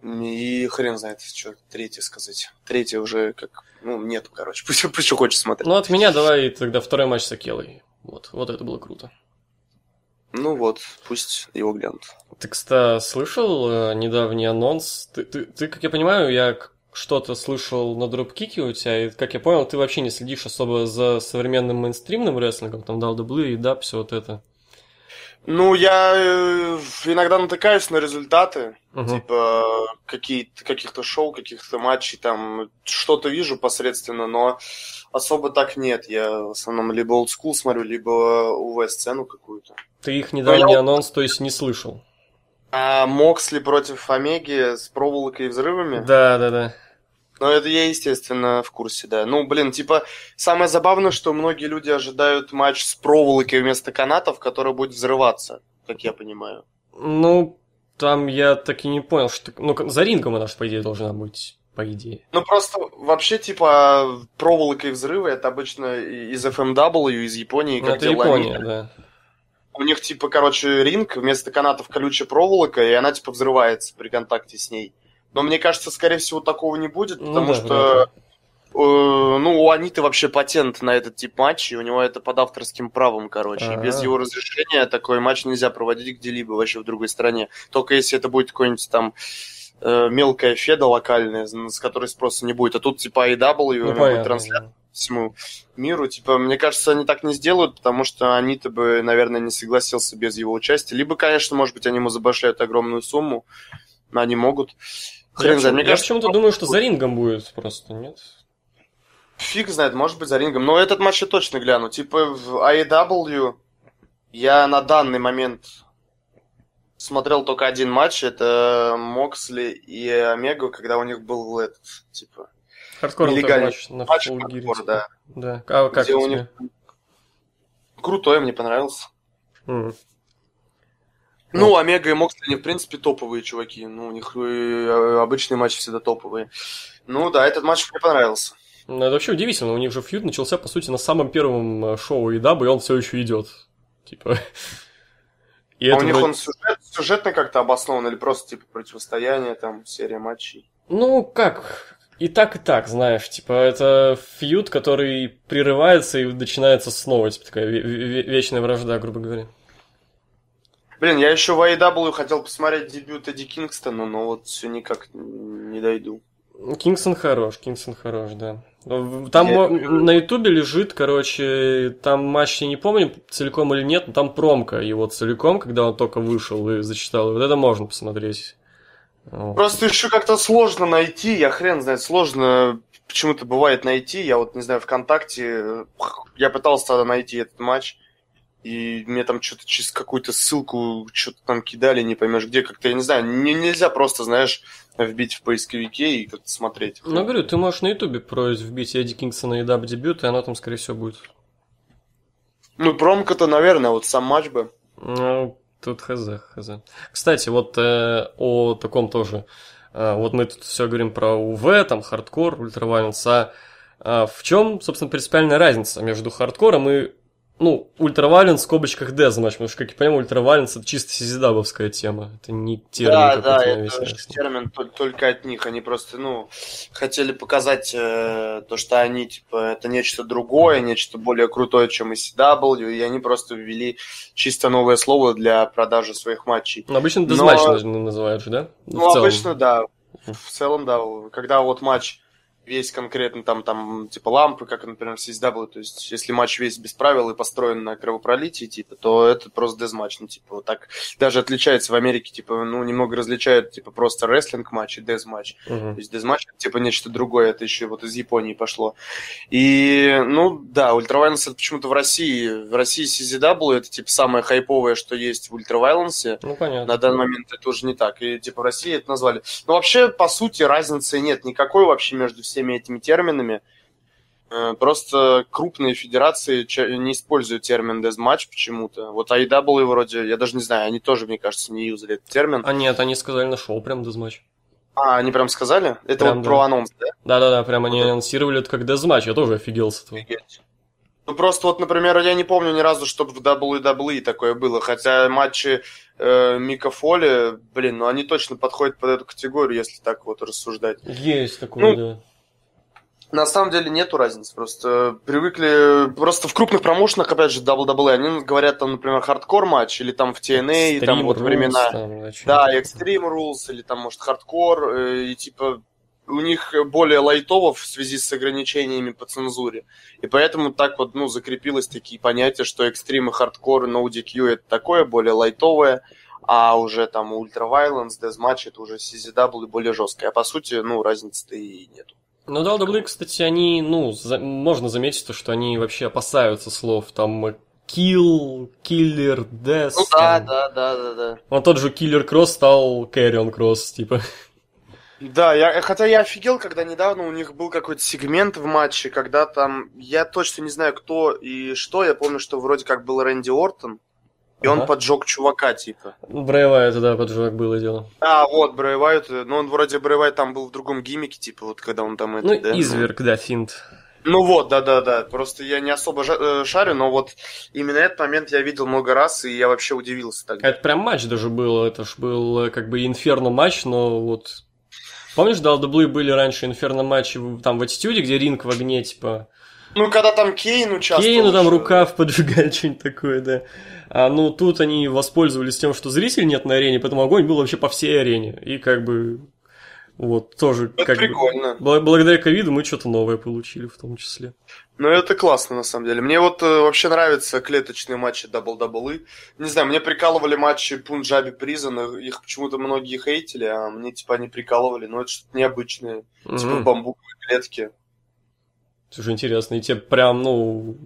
S4: И хрен знает, что третье сказать. Третье уже как, ну, нету, короче. Пусть, пусть хочет смотреть.
S3: Ну, от меня давай тогда второй матч с Акелой. Вот, вот это было круто.
S4: Ну вот, пусть его глянут.
S3: Ты, кстати, слышал э, недавний анонс? Ты, ты, ты, как я понимаю, я что-то слышал на дропкике у тебя, и, как я понял, ты вообще не следишь особо за современным мейнстримным рестлингом, там WWE и DAP, все вот это.
S4: Ну, я э, иногда натыкаюсь на результаты,
S3: Мгм.
S4: типа какие-то, каких-то шоу, каких-то матчей, там что-то вижу посредственно, но особо так нет. Я в основном либо олдскул смотрю, либо УВ-сцену какую-то.
S3: Ты их недавний
S4: я-
S3: анонс, то есть, не слышал?
S4: А Моксли против Омеги с проволокой и взрывами?
S3: Да, да, да.
S4: Ну, это я, естественно, в курсе, да. Ну, блин, типа, самое забавное, что многие люди ожидают матч с проволокой вместо канатов, который будет взрываться, как я понимаю.
S3: Ну, там я так и не понял, что... Ну, за рингом она же, по идее, должна быть, по идее.
S4: Ну, просто вообще, типа, проволока и взрывы, это обычно из FMW, из Японии,
S3: Ну,
S4: как
S3: это
S4: делала
S3: Япония, да.
S4: У них, типа, короче, ринг, вместо канатов колючая проволока, и она, типа, взрывается при контакте с ней. Но мне кажется, скорее всего, такого не будет,
S3: Ну
S4: потому
S3: да,
S4: что, э, ну, у Аниты вообще патент на этот тип матча, и у него это под авторским правом, короче. И без
S3: А.
S4: его разрешения такой матч нельзя проводить где-либо вообще в другой стране. Только если это будет какой-нибудь там э, мелкая феда локальная, с которой спроса не будет. А тут типа AEW, у
S3: Ну,
S4: трансляция. Всему миру. Типа, мне кажется, они так не сделают, потому что они-то бы, наверное, не согласился без его участия. Либо, конечно, может быть, они ему забашляют огромную сумму, но они могут. Хрен
S3: я
S4: знает. Мне
S3: я
S4: кажется,
S3: почему-то думаю, что за рингом будет просто, нет?
S4: фиг знает, может быть, за рингом. Но этот матч я точно гляну. Типа, в AEW я на данный момент смотрел только один матч. Это Моксли и Омега, когда у них был этот, типа,
S3: Хардкорный тоже
S4: Нелегальный
S3: матч на
S4: матч хардкор,
S3: типа.
S4: да.
S3: Да. А как
S4: Где у них- Крутой, мне понравился.
S3: М.
S4: Ну, Омега и Моксли, они, в принципе, топовые чуваки. Ну, у них э, обычные матчи всегда топовые. Ну, да, этот матч мне понравился.
S3: Ну, это вообще удивительно, у них же feud начался, по сути, на самом первом э, шоу AEW, и он все еще идет. Типа. И
S4: а у них
S3: вроде-
S4: он сюжет, сюжетно как-то обоснован или просто, типа, противостояние, там, серия матчей?
S3: Ну, как? И так, и так, знаешь, типа, это фьюд, который прерывается и начинается снова, типа, такая ве- ве- вечная вражда, грубо говоря.
S4: Блин, я еще в AEW хотел посмотреть дебют Эдди Кингстона, но вот все никак не дойду.
S3: Кингсон хорош, Кингсон хорош, да. Там
S4: Я
S3: на Ютубе лежит, короче, там матч, я не помню, целиком или нет, но там промка его целиком, когда он только вышел и зачитал. Вот это можно посмотреть.
S4: Просто еще как-то сложно найти, я хрен знает, сложно почему-то бывает найти. Я вот, не знаю, ВКонтакте, э, я пытался тогда найти этот матч, И мне там что-то через какую-то ссылку что-то там кидали, не поймешь где, как-то, я не знаю, не, нельзя просто, знаешь, вбить в поисковике и как-то смотреть.
S3: Ну, говорю, ты можешь на ютубе просто вбить Эдди Кингсона и даб дебют, и оно там, скорее всего, будет.
S4: Ну, промка-то, наверное, вот сам матч бы.
S3: Ну, тут хз, хз. Кстати, вот э, о таком тоже. Э, вот мы тут все говорим про УВ, там, хардкор, ultraviolence, а э, в чем, собственно, принципиальная разница между хардкором и ну, ultraviolence в скобочках deathmatch, потому что, как я понимаю, ultraviolence это чисто CZW-овская тема. Это не термин
S4: Да, да, это термин тол- только от них. Они просто, ну, хотели показать э, то, что они, типа, это нечто другое, нечто более крутое, чем ECW, и они просто ввели чисто новое слово для продажи своих матчей.
S3: Ну, обычно
S4: Но-
S3: дезматч наз- называют же, да?
S4: Ну, обычно, да. В целом, да. Когда вот матч весь конкретно там, там, типа, лампы, как, например, в CSW, то есть, если матч весь без правил и построен на кровопролитии, типа, то это просто дезматч, ну, типа, вот так даже отличается в Америке, типа, ну, немного различают, типа, просто рестлинг-матч и дезматч.
S3: Мгм.
S4: То есть дезматч типа нечто другое, это еще вот из Японии пошло. И, ну, да, ультравайленс это почему-то в России. В России CZW это типа самое хайповое, что есть в ультравайленсе.
S3: Ну, понятно.
S4: На данный момент это уже не так. И типа в России это назвали. Но вообще, по сути, разницы нет никакой вообще между всеми этими терминами. Э, Просто крупные федерации не используют термин дезматч почему-то. Вот AEW вроде, я даже не знаю, они тоже, мне кажется, не юзали этот термин.
S3: А нет, они сказали на шоу прям дезматч.
S4: А, они прям сказали? Это
S3: Прям,
S4: вот
S3: да.
S4: про анонс, да?
S3: Да-да-да, прям они
S4: Вот это.
S3: анонсировали это как deathmatch, я тоже офигел с этого.
S4: Офигеть. Ну, просто вот, например, я не помню ни разу, чтобы в WWE такое было. Хотя матчи э, Мика Фоли, блин, ну они точно подходят под эту категорию, если так вот рассуждать.
S3: Есть такое,
S4: Ну,
S3: да.
S4: На самом деле нету разницы, просто привыкли... Просто в крупных промоушенах, опять же, WWE, они говорят там, например, хардкор матч, или там в TNA, и там вот
S3: Rules,
S4: времена...
S3: там, да.
S4: Extreme Rules, или там, может, хардкор, э, и типа у них более лайтово в связи с ограничениями по цензуре. И поэтому так вот, ну, закрепилось такие понятия, что экстрим и хардкор, no DQ это такое, более лайтовое, а уже там Ultra Violence, Deathmatch это уже CZW более жесткое. А по сути, ну, разницы-то и нету.
S3: Ну, да, WWE, кстати, они, ну, за- можно заметить то, что они вообще опасаются слов, там, э, kill, killer, death.
S4: Ну да,
S3: там.
S4: да, да, да, да.
S3: Он тот же Killer Cross стал Carrion Cross, типа.
S4: Да, я, хотя я офигел, когда недавно у них был какой-то сегмент в матче, когда там, я точно не знаю кто и что, я помню, что вроде как был Рэнди Ортон, и он
S3: Ага.
S4: поджег чувака, типа.
S3: Брейва это, да, поджог было дело.
S4: А, вот, Брэй Уайт, ну он вроде Брэй Уайт там был в другом гиммике, типа, вот когда он там это,
S3: Ну,
S4: да?
S3: изверг, да, финт.
S4: Ну вот, да-да-да, просто я не особо э, шарю, но вот именно этот момент я видел много раз, и я вообще удивился тогда.
S3: Это прям матч даже был, это ж был э, как бы инферно матч, но вот... Помнишь, в WWE были раньше инферно матчи там в аттитюде, где ринг в огне, типа...
S4: Ну, когда там Кейн участвовал.
S3: Кейну там рукав поджигали, что-нибудь такое, да. А ну тут они воспользовались тем, что зрителей нет на арене, поэтому огонь был вообще по всей арене. И как бы вот тоже
S4: Это
S3: как бы,
S4: прикольно.
S3: бл- благодаря ковиду мы что-то новое получили в том числе.
S4: Ну, это классно, на самом деле. Мне вот э, вообще нравятся клеточные матчи WWE. Не знаю, мне прикалывали матчи Punjabi Prison, их почему-то многие хейтили, а мне типа они прикалывали, но это что-то необычное. Типа
S3: Мгм.
S4: бамбуковые клетки.
S3: Слушай, интересно, и тебе прям, ну...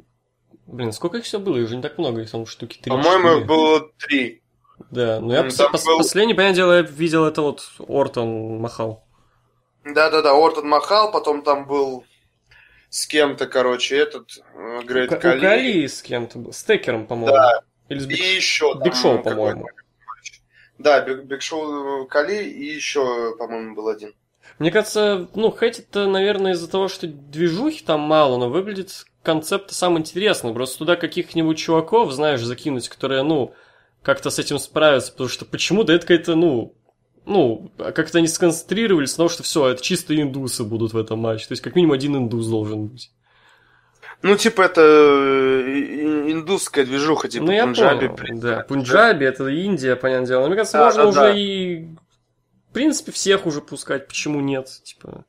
S3: Блин, сколько их все было? Их же не так много, их там штуки три.
S4: По-моему, их было три.
S3: Да, ну я пос- пос-
S4: был-
S3: последний, понятное дело, я видел это вот Ортон махал.
S4: Да-да-да, Ортон махал, потом там был с кем-то, короче, этот э, Грейт Кали.
S3: Кали с кем-то был, с Тейкером, по-моему.
S4: Да.
S3: Или с
S4: И
S3: Биг,
S4: еще
S3: Биг Шоу, по-моему.
S4: Да, Биг, Биг Шоу Кали и еще, по-моему, был один.
S3: Мне кажется, ну, хейтит-то, наверное, из-за того, что движухи там мало, но выглядит концепт сам интересный. Просто туда каких-нибудь чуваков, знаешь, закинуть, которые, ну, как-то с этим справятся, потому что почему-то это какая-то, ну, ну, как-то они сконцентрировались на том, что все, это чисто индусы будут в этом матче. То есть, как минимум, один индус должен быть.
S4: Ну, типа, это э, индусская движуха, типа
S3: ну, я
S4: Пунджаби.
S3: понял, да. Пунджаби, это Индия, понятное дело. Но, мне кажется,
S4: Да,
S3: можно
S4: да,
S3: уже
S4: да.
S3: и, принципе, всех уже пускать, почему нет, типа...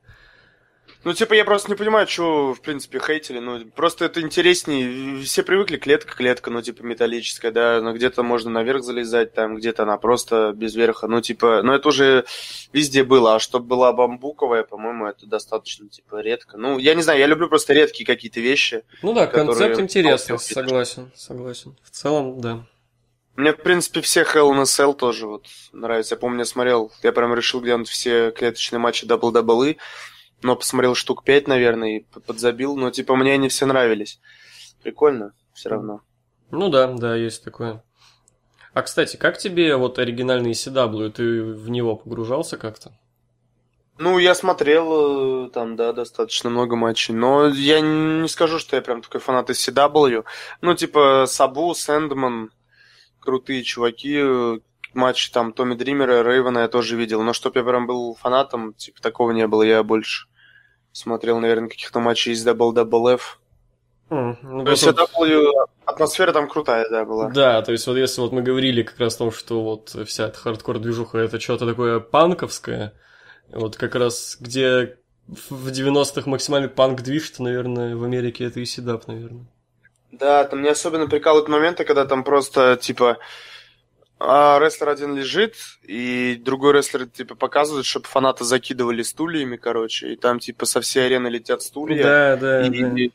S4: Ну, типа, я просто не понимаю, что, в принципе, хейтили. Ну, просто это интереснее. Все привыкли клетка-клетка, ну, типа, металлическая, да. Но где-то можно наверх залезать, там, где-то она просто без верха. Ну, типа, ну, это уже везде было. А чтобы была бамбуковая, по-моему, это достаточно, типа, редко. Ну, я не знаю, я люблю просто редкие какие-то вещи.
S3: Ну да, концепт интересный, согласен, согласен. В целом, да.
S4: Мне, в принципе, все Hell in a Cell тоже вот нравятся. Я помню, я смотрел, я прям решил глянуть все клеточные матчи WWE, но посмотрел штук 5, наверное, и подзабил. Но, типа, мне они все нравились. Прикольно все равно.
S3: Ну да, да, есть такое. А, кстати, как тебе вот оригинальный CW? Ты в него погружался как-то?
S4: Ну, я смотрел э, там, да, достаточно много матчей, но я не скажу, что я прям такой фанат из CW. Ну, типа, Сабу, Сэндман, крутые чуваки, э, матчи там Томми Дримера, Рейвена я тоже видел, но чтоб я прям был фанатом, типа, такого не было, я больше смотрел, наверное, каких-то матчей из WWF.
S3: М, ну,
S4: То есть
S3: вот-
S4: CW, атмосфера там крутая, да, была.
S3: Да, то есть вот если вот мы говорили как раз о том, что вот вся эта хардкор-движуха это что-то такое панковское, вот как раз где в 90-х максимальный панк-движ, то, наверное, в Америке это и седап, наверное.
S4: Да, там мне особенно прикалывают моменты, когда там просто, типа, а, рестлер один лежит, и другой рестлер, типа, показывает, чтобы фанаты закидывали стульями, короче, и там, типа, со всей арены летят стулья,
S3: Да, да,
S4: и,
S3: да.
S4: и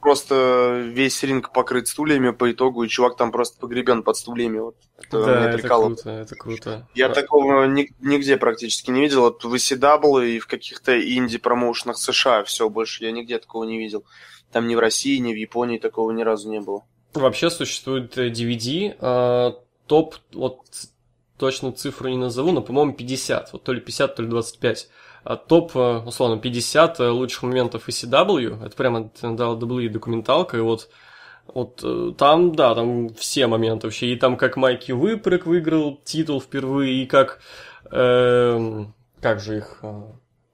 S4: просто весь ринг покрыт стульями по итогу, и чувак там просто погребен под стульями, вот. Это
S3: Да,
S4: меня
S3: это
S4: прикалывает.
S3: круто, это круто.
S4: Я
S3: А,
S4: такого ни- нигде практически не видел. Вот в ECW и в каких-то инди-промоушенах США все больше я нигде такого не видел. Там ни в России, ни в Японии такого ни разу не было.
S3: Вообще существует э, DVD, а, топ, вот точно цифру не назову, но, по-моему, 50, вот то ли 50, то ли 25. А топ, э, условно, 50 э, лучших моментов ECW, это прямо WWE документалка, и вот вот э, там, да, там все моменты вообще. И там как Майки Выпрыг выиграл титул впервые, и как, эм, как же их,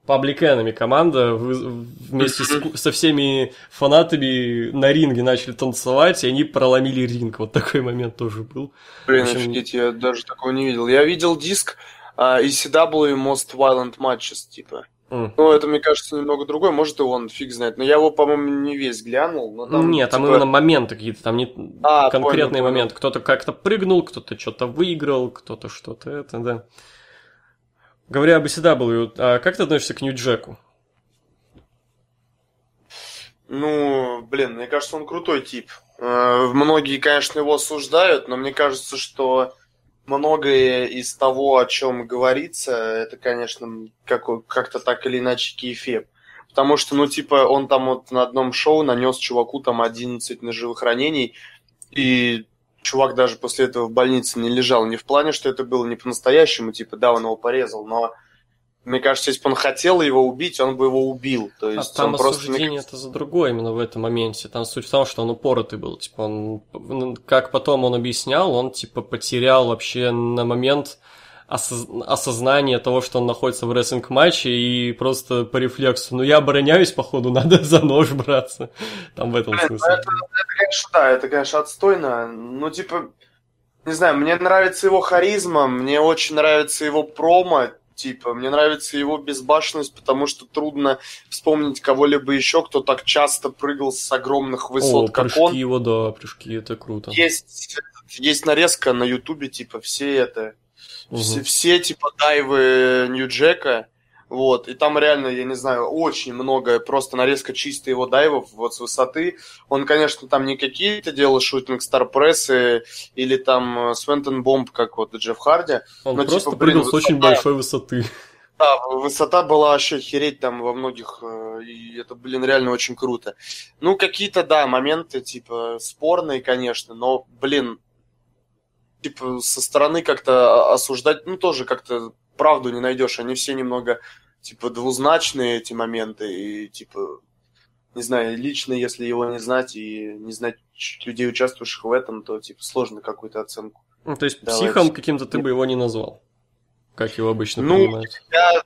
S3: э, Public Enemy команда вы- вместе с- со всеми фанатами на ринге начали танцевать, и они проломили ринг. Вот такой момент тоже был.
S4: Блин,
S3: общем-
S4: офигеть, я даже такого не видел. Я видел диск а, ECW Most Violent Matches, типа.
S3: М.
S4: Ну, это, мне кажется, немного другой, может, и он, фиг знает. Но я его, по-моему, не весь глянул. Но там,
S3: Нет, там
S4: типа,
S3: именно моменты какие-то, там не
S4: А,
S3: конкретные
S4: понял.
S3: моменты. Кто-то как-то прыгнул, кто-то что-то выиграл, кто-то что-то это, да. Говоря об ECW, а как ты относишься к Нью-Джеку?
S4: Ну, блин, мне кажется, он крутой тип. Э, Многие, конечно, его осуждают, но мне кажется, что многое из того, о чем говорится, это, конечно, как- как-то так или иначе кейфеп. Потому что, ну, типа, он там вот на одном шоу нанес чуваку там 11 ножевых ранений, и чувак даже после этого в больнице не лежал. Не в плане, что это было не по-настоящему, типа, да, он его порезал, но мне кажется, если бы он хотел его убить, он бы его убил. То
S3: А
S4: есть
S3: там
S4: он просто...
S3: осуждение это за другое именно в этом моменте. Там суть в том, что он упоротый был. Типа он, ну, как потом он объяснял, он типа потерял вообще на момент осоз- осознание того, что он находится в рестлинг-матче и просто по рефлексу, ну я обороняюсь, походу, надо за нож браться. Там в этом
S4: Блин,
S3: смысле.
S4: ну это, это, конечно, да, это, конечно, отстойно. Ну, типа, не знаю, мне нравится его харизма, мне очень нравится его промо, типа, мне нравится его безбашенность, потому что трудно вспомнить кого-либо еще, кто так часто прыгал с огромных
S3: О,
S4: высот, как
S3: прыжки
S4: он.
S3: его, да, прыжки, это круто.
S4: Есть, есть нарезка на Ютубе, типа, все это,
S3: Мгм.
S4: все, все, типа, дайвы Нью-Джека, вот, и там реально, я не знаю, очень много, просто нарезка чисто его дайвов, вот, с высоты. Он, конечно, там не какие-то делал шутинг старпрессы или там Свентон Бомб, как вот Джефф Харди.
S3: Он
S4: ну,
S3: просто
S4: типа, блин,
S3: прыгал с очень большой высоты.
S4: Да, высота была вообще хереть там во многих, э, и это, блин, реально очень круто. Ну, какие-то, да, моменты, типа, спорные, конечно, но, блин, типа, со стороны как-то осуждать, ну, тоже как-то правду не найдешь. Они все немного, типа, двузначные, эти моменты, и, типа, не знаю, лично, если его не знать и не знать людей, участвующих в этом, то, типа, сложно какую-то оценку.
S3: Ну, то есть
S4: Давайте.
S3: психом каким-то ты бы его не назвал. Как его обычно
S4: Ну,
S3: понимают.
S4: Я...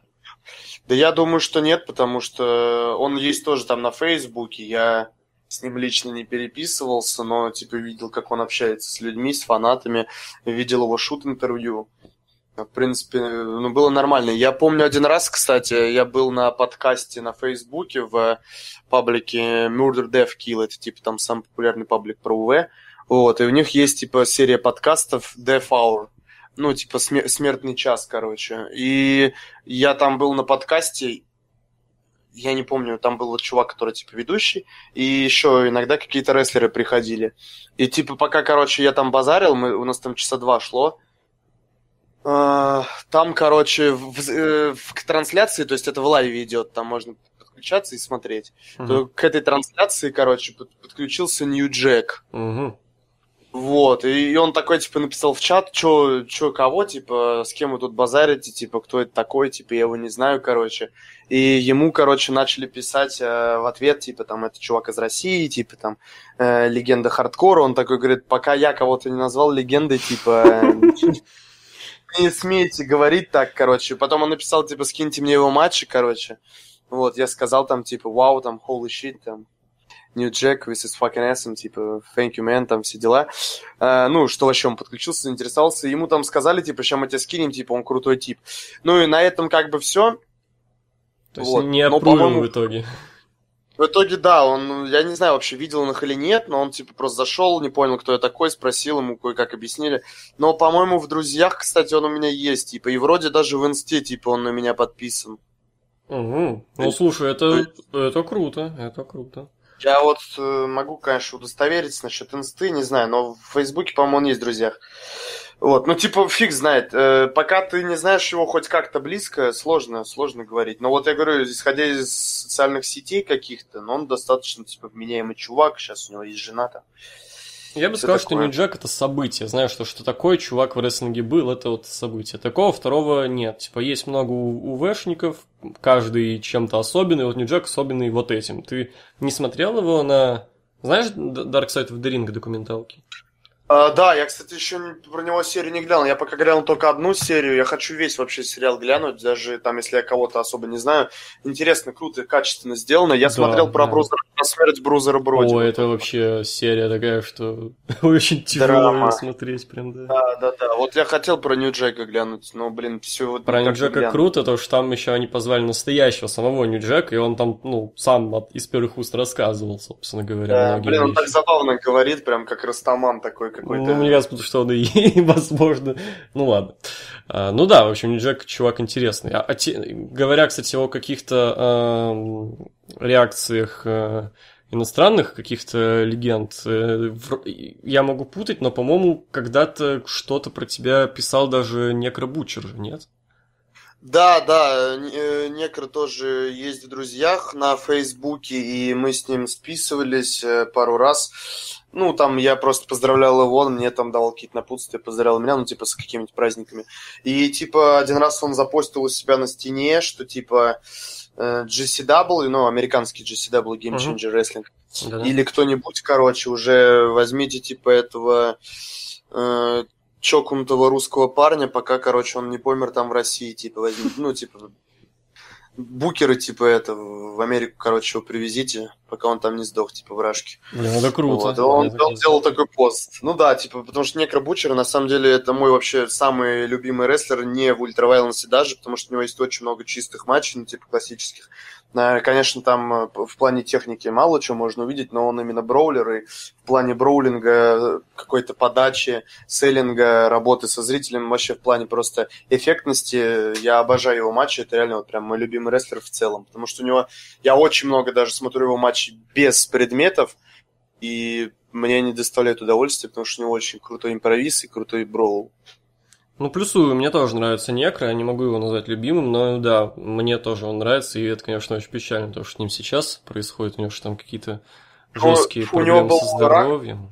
S4: Да я думаю, что нет, потому что он есть тоже там на Фейсбуке. Я с ним лично не переписывался, но типа видел, как он общается с людьми, с фанатами, видел его шут-интервью. В принципе, ну, было нормально. Я помню один раз, кстати, я был на подкасте на Фейсбуке в паблике Murder Death Kill, это типа там самый популярный паблик про УВ. Вот, и у них есть типа серия подкастов Death Hour. Ну, типа смер- смертный час, короче. И я там был на подкасте, я не помню, там был вот чувак, который типа ведущий, и еще иногда какие-то рестлеры приходили. И типа пока, короче, я там базарил, мы, у нас там часа два шло, а, там, короче, в, в, в трансляции, то есть это в лайве идет, там можно подключаться и смотреть.
S3: Мгм.
S4: То к этой трансляции, короче, под- подключился Нью Джек.
S3: Мгм.
S4: Вот, и он такой, типа, написал в чат, чё, чё, кого, типа, с кем вы тут базарите, типа, кто это такой, типа, я его не знаю, короче. И ему, короче, начали писать э, в ответ, типа, там, это чувак из России, типа, там, э, легенда хардкора. Он такой говорит, пока я кого-то не назвал легендой, типа, э, не смейте говорить так, короче. Потом он написал, типа, скиньте мне его матчи, короче. Вот, я сказал там, типа, вау, там, holy shit, там, New Jack, this is fucking awesome, типа, thank you, man, там все дела. А, ну, что вообще, он подключился, заинтересовался, ему там сказали, типа, сейчас мы тебя скинем, типа, он крутой тип. Ну, и на этом как бы все.
S3: То есть
S4: Вот.
S3: не
S4: Но,
S3: опруем
S4: по-моему,
S3: в итоге.
S4: В итоге, да, он, я не знаю, вообще видел он их или нет, но он, типа, просто зашел, не понял, кто я такой, спросил, ему кое-как объяснили. Но, по-моему, в друзьях, кстати, он у меня есть, типа, и вроде даже в инсте, типа, он на меня подписан.
S3: Мгм. Ну, слушай, это, это круто, это круто.
S4: Я вот э, могу, конечно, удостовериться насчет инсты, не знаю, но в Фейсбуке, по-моему, он есть в друзьях. Вот, ну, типа, фиг знает. Э, пока ты не знаешь его хоть как-то близко, сложно, сложно говорить. Но вот я говорю, исходя из социальных сетей каких-то, ну, он достаточно, типа, вменяемый чувак, сейчас у него есть жена там.
S3: Я бы сказал, что
S4: такое.
S3: Нью Джек это событие. Знаю, что что такое чувак в рестлинге был, это вот событие. Такого второго нет. Типа есть много УВшников, каждый чем-то особенный. Вот Нью Джек особенный вот этим. Ты не смотрел его на... Знаешь Dark Side of the Ring документалки?
S4: А, да, я, кстати, еще не- про него серию не глянул. Я пока глянул только одну серию. Я хочу весь вообще сериал глянуть, даже там, если я кого-то особо не знаю. Интересно, круто, качественно сделано. Я
S3: Да,
S4: смотрел про,
S3: да.
S4: Брузера, про смерть Брузера Броди.
S3: О, это вообще серия такая, что очень тяжело
S4: Драма.
S3: смотреть прям, да.
S4: Да, да, да. Вот я хотел про Нью Джека глянуть, но, блин, все вот
S3: Про Нью
S4: никак не
S3: Джека
S4: глянул.
S3: круто, то что там еще они позвали настоящего самого Нью Джека, и он там, ну, сам от- из первых уст рассказывал, собственно говоря,
S4: Да, блин, он
S3: вещи.
S4: так забавно говорит, прям как Растаман такой какой-то.
S3: Ну, мне кажется, что он и, возможно, ну ладно. А, ну да, в общем, Нью Джек чувак интересный. А, а те- говоря, кстати, о каких-то эм, реакциях э, иностранных каких-то легенд, э, я могу путать, но, по-моему, когда-то что-то про тебя писал даже Некробучер же, нет?
S4: Да, да, э, Некро тоже есть в друзьях на Фейсбуке, и мы с ним списывались э, пару раз. Ну, там я просто поздравлял его, он мне там давал какие-то напутствия, поздравлял меня, ну, типа, с какими-нибудь праздниками. И, типа, один раз он запостил у себя на стене, что, типа, э, GCW, ну, американский GCW Game. Changer Wrestling,
S3: Да-да.
S4: или кто-нибудь, короче, уже возьмите, типа, этого э, чокнутого русского парня, пока, короче, он не помер там в России, типа, возьмите, ну, типа, букеры, типа, это, в Америку, короче, его привезите, пока он там не сдох, типа, вражки.
S3: Блин, это круто.
S4: Вот, он,
S3: Это
S4: сделал такой пост. Ну да, типа, потому что Некробучер, на самом деле, это мой вообще самый любимый рестлер, не в ультравайлансе даже, потому что у него есть очень много чистых матчей, ну, типа, классических. Э, Конечно, там э, в плане техники мало чего можно увидеть, но он именно броулер, и в плане броулинга, э, какой-то подачи, селлинга, работы со зрителем, вообще в плане просто эффектности, я обожаю его матчи, это реально вот прям мой любимый рестлер в целом, потому что у него, я очень много даже смотрю его матчи без предметов, и мне они доставляют удовольствие, потому что у него очень крутой импровиз и крутой броул.
S3: Ну, плюсую, мне тоже нравится Некро, я не могу его назвать любимым, но да, мне тоже он нравится, и это, конечно, очень печально, то, что с ним сейчас происходит, у него же там какие-то
S4: Ну,
S3: жесткие
S4: у него
S3: проблемы
S4: был
S3: со здоровьем.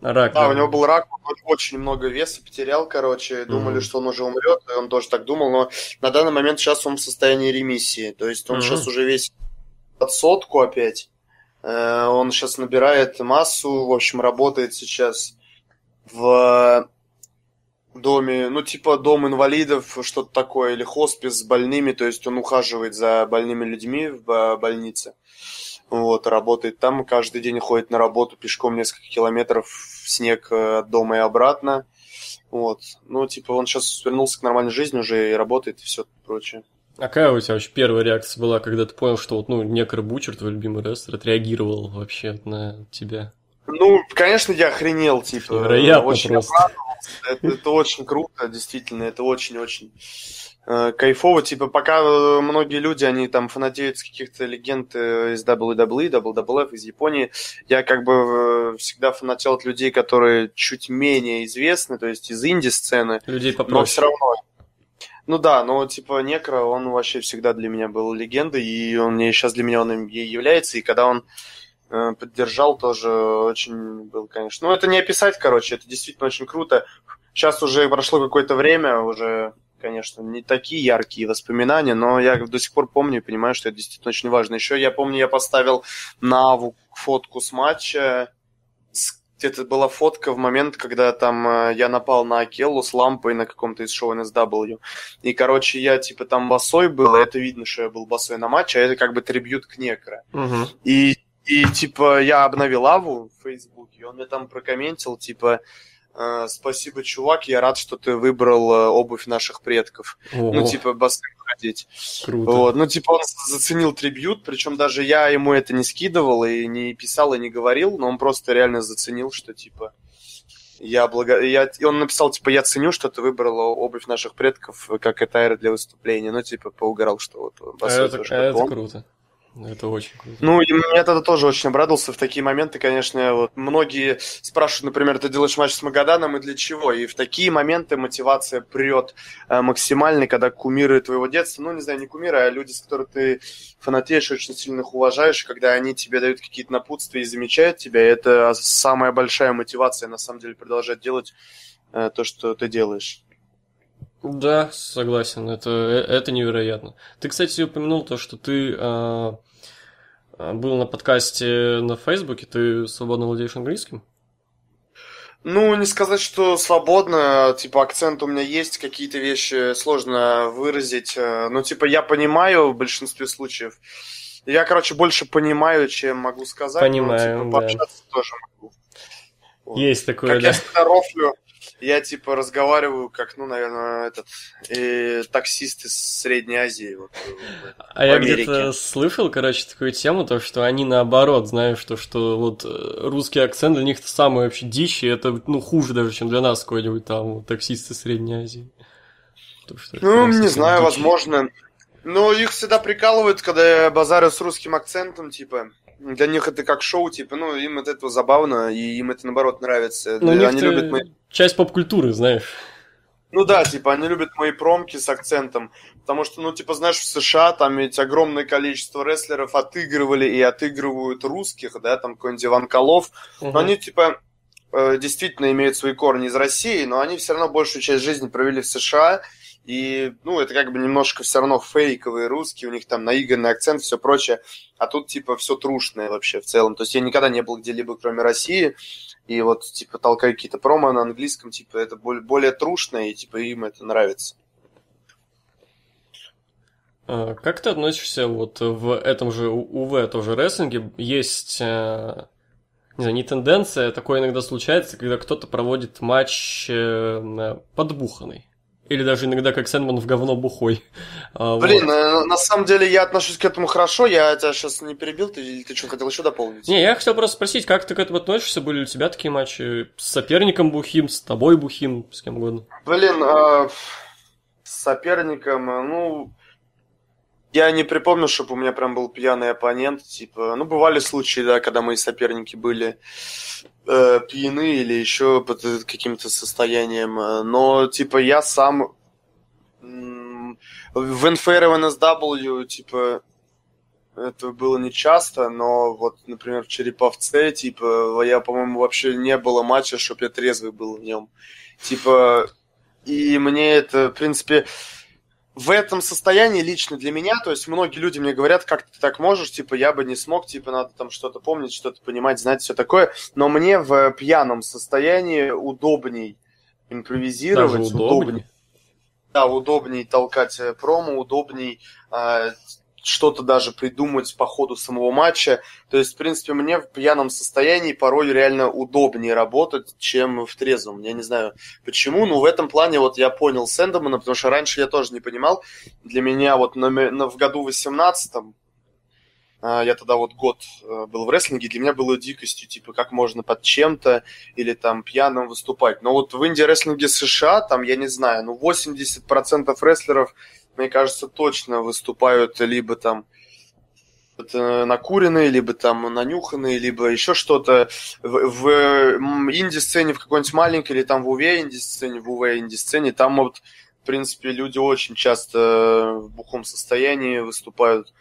S3: Рак,
S4: Да, у него был рак, он очень много веса потерял, короче, думали,
S3: Мгм.
S4: что он уже умрет, и он тоже так думал, но на данный момент сейчас он в состоянии ремиссии, то есть он
S3: Мгм.
S4: сейчас уже весит под сотку опять, Э, он сейчас набирает массу, в общем, работает сейчас в доме, ну, типа дом инвалидов, что-то такое, или хоспис с больными, то есть он ухаживает за больными людьми в э, больнице. Вот, работает там, каждый день ходит на работу пешком несколько километров в снег э, от дома и обратно. Вот. Ну, типа, он сейчас вернулся к нормальной жизни уже и работает, и все прочее.
S3: А какая у тебя вообще первая реакция была, когда ты понял, что вот, ну, Некро Бучер, твой любимый рестлер, отреагировал вообще на тебя?
S4: Ну, конечно, я охренел, типа.
S3: Невероятно
S4: очень
S3: просто.
S4: обрадовался. Это, это очень круто, действительно, это очень-очень э, кайфово. Типа, пока э, многие люди, они там фанатеют с каких-то легенд э, из WWE, WWF, из Японии, я как бы э, всегда фанател от людей, которые чуть менее известны, то есть из инди-сцены,
S3: Людей
S4: но
S3: попроще.
S4: все равно. Ну да, но типа Некро, он вообще всегда для меня был легендой, и он мне сейчас для меня он и является, и когда он поддержал, тоже очень был, конечно. Ну, это не описать, короче, это действительно очень круто. Сейчас уже прошло какое-то время, уже, конечно, не такие яркие воспоминания, но я до сих пор помню и понимаю, что это действительно очень важно. Еще я помню, я поставил на Аву фотку с матча, где-то была фотка в момент, когда там э, я напал на Акеллу с лампой на каком-то из шоу NSW. И, короче, я типа там босой был, и это видно, что я был босой на матче, а это как бы трибют к Некро.
S3: Мгм.
S4: И, и типа я обновил Аву в Фейсбуке, и он мне там прокомментил, типа, э, спасибо, чувак, я рад, что ты выбрал э, обувь наших предков.
S3: Ого,
S4: Ну, типа, босым ходить.
S3: круто.
S4: Вот. Ну, типа, он заценил трибют, причем даже я ему это не скидывал и не писал, и не говорил, но он просто реально заценил, что, типа, я благо... я... И он написал, типа, я ценю, что ты выбрала обувь наших предков как этайр для выступления. Ну, типа, поугарал, что вот
S3: А это, а это круто. Это очень круто.
S4: Ну, и я тогда тоже очень обрадовался в такие моменты, конечно, вот многие спрашивают, например, ты делаешь матч с Магаданом и для чего? И в такие моменты мотивация прет э, максимально, когда кумиры твоего детства, ну, не знаю, не кумиры, а люди, с которыми ты фанатеешь, очень сильно их уважаешь, когда они тебе дают какие-то напутствия и замечают тебя, это самая большая мотивация, на самом деле, продолжать делать э, то, что ты делаешь.
S3: Да, согласен, это, э- это невероятно. Ты, кстати, упомянул то, что ты а, был на подкасте на Фейсбуке, ты свободно владеешь английским?
S4: Ну, не сказать, что свободно, типа, акцент у меня есть, какие-то вещи сложно выразить, э, но, типа, я понимаю в большинстве случаев. Я, короче, больше понимаю, чем могу сказать.
S3: Понимаю,
S4: но,
S3: да.
S4: типа, пообщаться тоже могу. Вот.
S3: Есть такое,
S4: Как
S3: да.
S4: я всегда рофлю, я, типа, разговариваю, как, ну, наверное, этот, э, таксист из Средней Азии. Вот, э,
S3: А я где-то слышал, короче, такую тему, то, что они наоборот, знаешь, что, что вот э, русский акцент для них самый вообще дичь, и это, ну, хуже даже, чем для нас какой-нибудь там таксист из Средней Азии. То, что
S4: Ну, не знаю,
S3: дичь.
S4: возможно. Но их всегда прикалывают, когда я базарю с русским акцентом, типа. Для них это как шоу, типа, ну, им от этого забавно, и им это, наоборот, нравится.
S3: Ну,
S4: Они любят мои...
S3: часть поп-культуры, знаешь.
S4: Ну да, типа, они любят мои промки с акцентом, потому что, ну, типа, знаешь, в США там ведь огромное количество рестлеров отыгрывали и отыгрывают русских, да, там какой-нибудь Иван Колов,
S3: Мгм.
S4: но они, типа, э, действительно имеют свои корни из России, но они все равно большую часть жизни провели в США, и, ну, это как бы немножко все равно фейковые русские, у них там наигранный акцент, все прочее, а тут, типа, все трушное вообще в целом. То есть я никогда не был где-либо, кроме России, и вот, типа, толкаю какие-то промо на английском, типа, это более, более трушное, и, типа, им это нравится.
S3: А, Как ты относишься вот в этом же УВ тоже рестлинге? Есть, э, не знаю, не тенденция, такое иногда случается, когда кто-то проводит матч э, подбуханный. Или даже иногда как Сэндман в говно бухой. А, вот.
S4: Блин, на, на самом деле я отношусь к этому хорошо, я тебя сейчас не перебил, ты, или ты что хотел еще дополнить?
S3: Не, я хотел просто спросить, как ты к этому относишься? Были ли у тебя такие матчи с соперником бухим, с тобой бухим, с кем угодно?
S4: Блин, а, с соперником, а, ну, я не припомню, чтобы у меня прям был пьяный оппонент, типа, ну, бывали случаи, да, когда мои соперники были э, пьяны или еще под каким-то состоянием, э, но, типа, я сам в NFR и в NSW, типа, это было не часто, но вот, например, в Череповце, типа, я, по-моему, вообще не было матча, чтобы я трезвый был в нем. Типа, и мне это, в принципе, в этом состоянии лично для меня, то есть многие люди мне говорят, как ты так можешь, типа, я бы не смог, типа, надо там что-то помнить, что-то понимать, знать, все такое, но мне в пьяном состоянии удобней импровизировать,
S3: удобнее.
S4: Да, удобней толкать э, промо, удобней э, что-то даже придумать по ходу самого матча. То есть, в принципе, мне в пьяном состоянии порой реально удобнее работать, чем в трезвом. Я не знаю почему, но в этом плане вот я понял Сэндемана, потому что раньше я тоже не понимал. Для меня вот на, на, в году 18 а, я тогда вот год э, был в рестлинге, для меня было дикостью, типа, как можно под чем-то или там пьяным выступать. Но вот в инди-рестлинге США, там, я не знаю, ну, 80% рестлеров мне кажется, точно выступают либо там накуренные, либо там нанюханные, либо еще что-то. В, в инди-сцене, в какой-нибудь маленькой, или там в УВ инди-сцене, в УВ инди-сцене, там вот, в принципе, люди очень часто в бухом состоянии выступают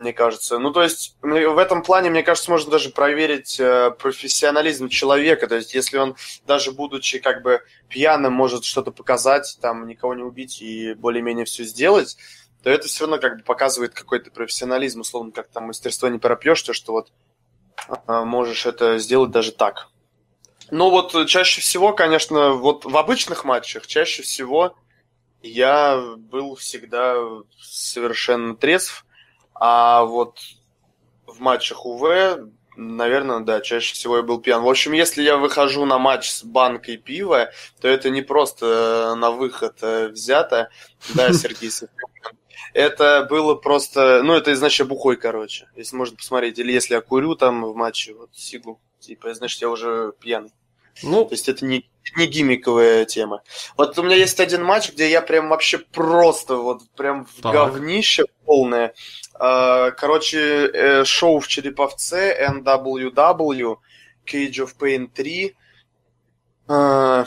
S4: мне кажется. Ну, то есть, в этом плане, мне кажется, можно даже проверить э, профессионализм человека. То есть, если он, даже будучи как бы пьяным, может что-то показать, там, никого не убить и более-менее все сделать, то это все равно как бы показывает какой-то профессионализм, условно, как там мастерство не пропьешь, то, что вот э, можешь это сделать даже так. Ну, вот чаще всего, конечно, вот в обычных матчах чаще всего я был всегда совершенно трезв, а вот в матчах УВ, наверное, да, чаще всего я был пьян. В общем, если я выхожу на матч с банкой пива, то это не просто э, на выход э, взято. Да, Сергей Это было просто, ну, это значит бухой, короче, если можно посмотреть. Или если я курю там в матче, вот, сигу, типа, значит, я уже пьяный. Ну, то есть это не, не гиммиковая тема. Вот у меня есть один матч, где я прям вообще просто вот прям в так. говнище полное. А, короче, э, шоу в Череповце, NWW, Cage of Pain 3. А,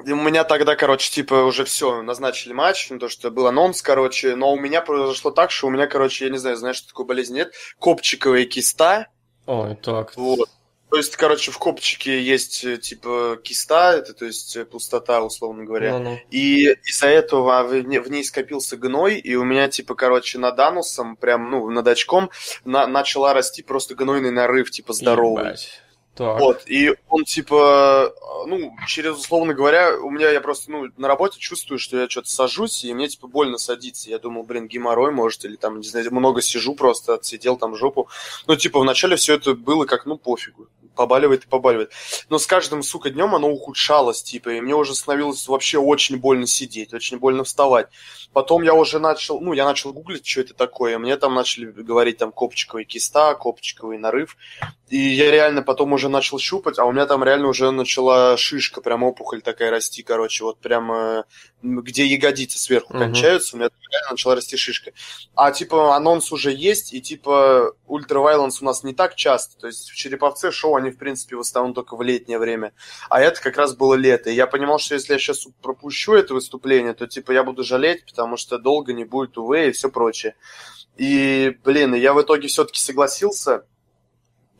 S4: у меня тогда, короче, типа уже все, назначили матч, ну, то, что был анонс, короче, но у меня произошло так, что у меня, короче, я не знаю, знаешь, что такое болезнь нет, копчиковая киста.
S3: Ой, так.
S4: Вот. То есть, короче, в копчике есть э, типа киста, это то есть э, пустота, условно говоря. Ну-ну. И из-за этого в, в ней скопился гной, и у меня, типа, короче, над анусом, прям, ну, над очком, на, начала расти просто гнойный нарыв, типа, здоровый. Ебать. Так. Вот, и он типа, ну, через, условно говоря, у меня я просто, ну, на работе чувствую, что я что-то сажусь, и мне, типа, больно садиться. Я думал, блин, геморрой, может, или там, не знаю, много сижу просто, отсидел там жопу. Ну, типа, вначале все это было как, ну, пофигу побаливает и побаливает. Но с каждым, сука, днем оно ухудшалось, типа, и мне уже становилось вообще очень больно сидеть, очень больно вставать. Потом я уже начал, ну, я начал гуглить, что это такое. Мне там начали говорить, там, копчиковый киста, копчиковый нарыв. И я реально потом уже начал щупать, а у меня там реально уже начала шишка, прям опухоль такая расти, короче, вот прям э, где ягодицы сверху uh-huh. кончаются, у меня реально начала расти шишка. А, типа, анонс уже есть, и, типа, ультравайланс у нас не так часто. То есть в Череповце шоу, они, в принципе, в основном только в летнее время. А это как раз было лето. И я понимал, что если я сейчас пропущу это выступление, то, типа, я буду жалеть, потому что долго не будет УВ и все прочее. И, блин, я в итоге все-таки согласился,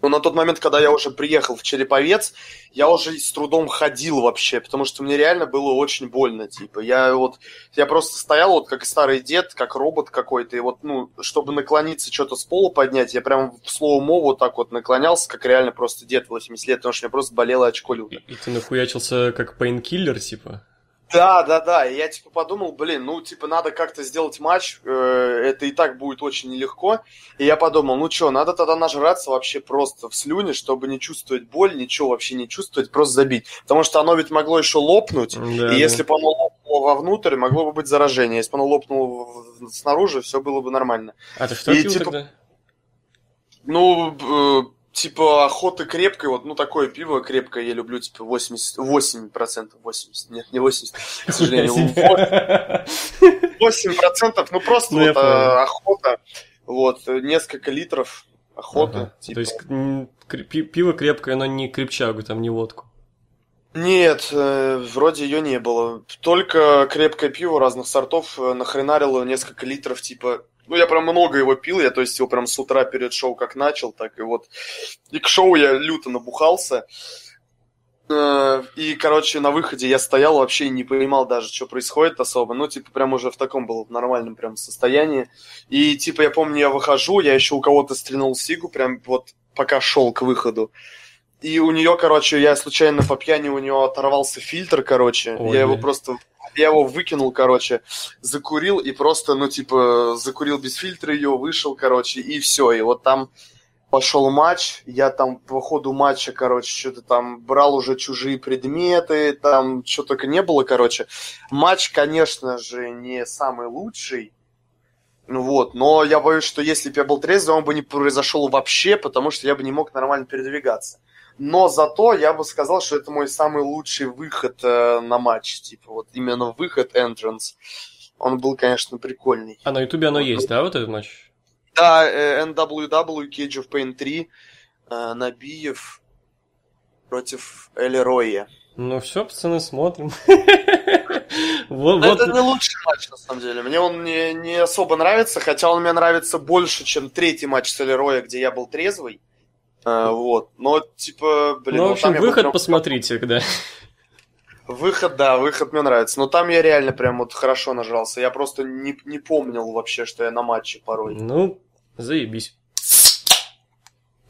S4: но на тот момент, когда я уже приехал в Череповец, я уже с трудом ходил вообще, потому что мне реально было очень больно, типа. Я вот, я просто стоял вот как старый дед, как робот какой-то, и вот, ну, чтобы наклониться, что-то с пола поднять, я прям в слово вот так вот наклонялся, как реально просто дед 80 лет, потому что мне просто болело очко люто.
S3: И ты нахуячился как painkiller, типа?
S4: Да, да, да. И я типа подумал, блин, ну типа надо как-то сделать матч, э, это и так будет очень нелегко. И я подумал, ну что, надо тогда нажраться вообще просто в слюне, чтобы не чувствовать боль, ничего вообще не чувствовать, просто забить. Потому что оно ведь могло еще лопнуть, да, и если бы оно лопнуло вовнутрь, могло бы быть заражение. Если бы оно лопнуло снаружи, все было бы нормально.
S3: А ты что и, пил типа, тогда?
S4: Ну, э, типа охота крепкой, вот, ну, такое пиво крепкое я люблю, типа, 80, 8%, 80, нет, не 80, к сожалению, 8%, ну, просто ну, вот а, охота, вот, несколько литров охоты. Ага.
S3: Типа. То есть пиво крепкое, но не крепчагу, там, не водку.
S4: Нет, э, вроде ее не было. Только крепкое пиво разных сортов э, нахренарило несколько литров, типа, ну, я прям много его пил, я, то есть, его прям с утра перед шоу как начал, так и вот. И к шоу я люто набухался. Э, и, короче, на выходе я стоял, вообще не понимал даже, что происходит особо. Ну, типа, прям уже в таком был нормальном прям состоянии. И, типа, я помню, я выхожу, я еще у кого-то стрянул сигу, прям вот пока шел к выходу. И у нее, короче, я случайно по пьяни у нее оторвался фильтр, короче. Ой, я его просто я его выкинул, короче, закурил и просто, ну, типа, закурил без фильтра ее, вышел, короче, и все. И вот там пошел матч, я там по ходу матча, короче, что-то там брал уже чужие предметы, там что только не было, короче. Матч, конечно же, не самый лучший, ну вот, но я боюсь, что если бы я был трезвый, он бы не произошел вообще, потому что я бы не мог нормально передвигаться. Но зато я бы сказал, что это мой самый лучший выход э, на матч, типа вот именно выход entrance. Он был, конечно, прикольный.
S3: А на ютубе оно есть, да, вот этот матч?
S4: Да, э, NWW Cage of Pain 3, э, Набиев против Эли Роя.
S3: Ну все, пацаны, смотрим.
S4: вот, это не лучший матч, на самом деле. Мне он не, не особо нравится, хотя он мне нравится больше, чем третий матч с Эли Роя, где я был трезвый. А, вот. Но, типа, блин...
S3: Ну, в общем, выход прям... посмотрите, да.
S4: Выход, да, выход мне нравится. Но там я реально прям вот хорошо нажрался. Я просто не, не помнил вообще, что я на матче порой.
S3: Ну, заебись.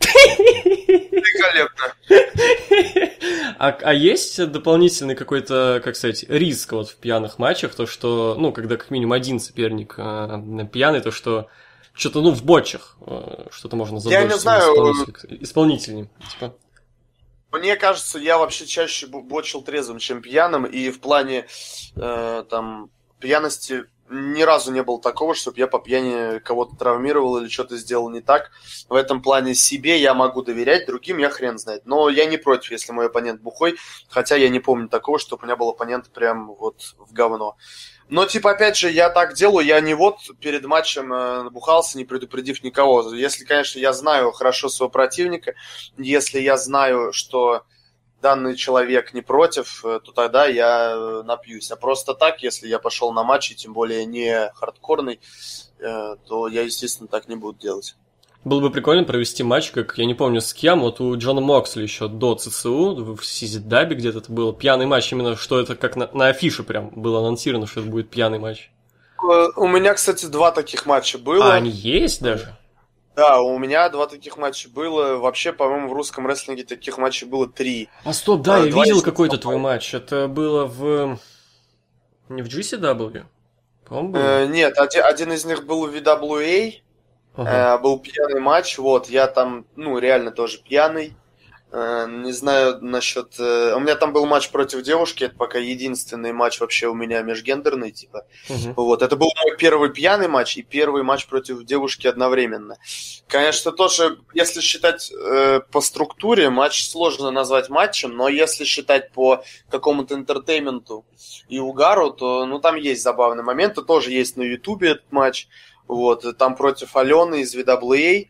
S4: Великолепно.
S3: А, а есть дополнительный какой-то, как сказать, риск вот в пьяных матчах, то что, ну, когда как минимум один соперник э, пьяный, то что что-то, ну, в бочах э, что-то можно забыть.
S4: Я не знаю.
S3: Исполнитель, исполнительнее, типа.
S4: Мне кажется, я вообще чаще бочил трезвым, чем пьяным, и в плане э, там пьяности ни разу не было такого, чтобы я по пьяни кого-то травмировал или что-то сделал не так. В этом плане себе я могу доверять, другим я хрен знает. Но я не против, если мой оппонент бухой, хотя я не помню такого, чтобы у меня был оппонент прям вот в говно. Но, типа, опять же, я так делаю, я не вот перед матчем э, бухался, не предупредив никого. Если, конечно, я знаю хорошо своего противника, если я знаю, что данный человек не против, э, то тогда я э, напьюсь. А просто так, если я пошел на матч, и тем более не хардкорный, то я, естественно, так не буду делать.
S3: Было бы прикольно провести матч, как, я не помню с кем, вот у Джона Моксли еще до ЦЦУ, в Сизидабе где-то это был, пьяный матч, именно что это как на, на афише прям было анонсировано, что это будет пьяный матч.
S4: У меня, кстати, два таких матча было.
S3: А они есть даже?
S4: Да, у меня два таких матча было. Вообще, по-моему, в русском рестлинге таких матчей было три.
S3: А стоп, да, а, я видел какой-то твой матч. Это было в... Не в GCW?
S4: По-моему, э, нет, один, один из них был в VWA. Ага. Э, был пьяный матч, вот, я там, ну, реально тоже пьяный. Э, не знаю насчет... Э, у меня там был матч против девушки, это пока единственный матч вообще у меня межгендерный, типа. Угу. Вот, это был мой первый пьяный матч и первый матч против девушки одновременно. Конечно, тоже, если считать э, по структуре, матч сложно назвать матчем, но если считать по какому-то интертейменту и угару, то, ну, там есть забавные моменты, тоже есть на ютубе этот матч. Вот, там против Алены из VWA. Э,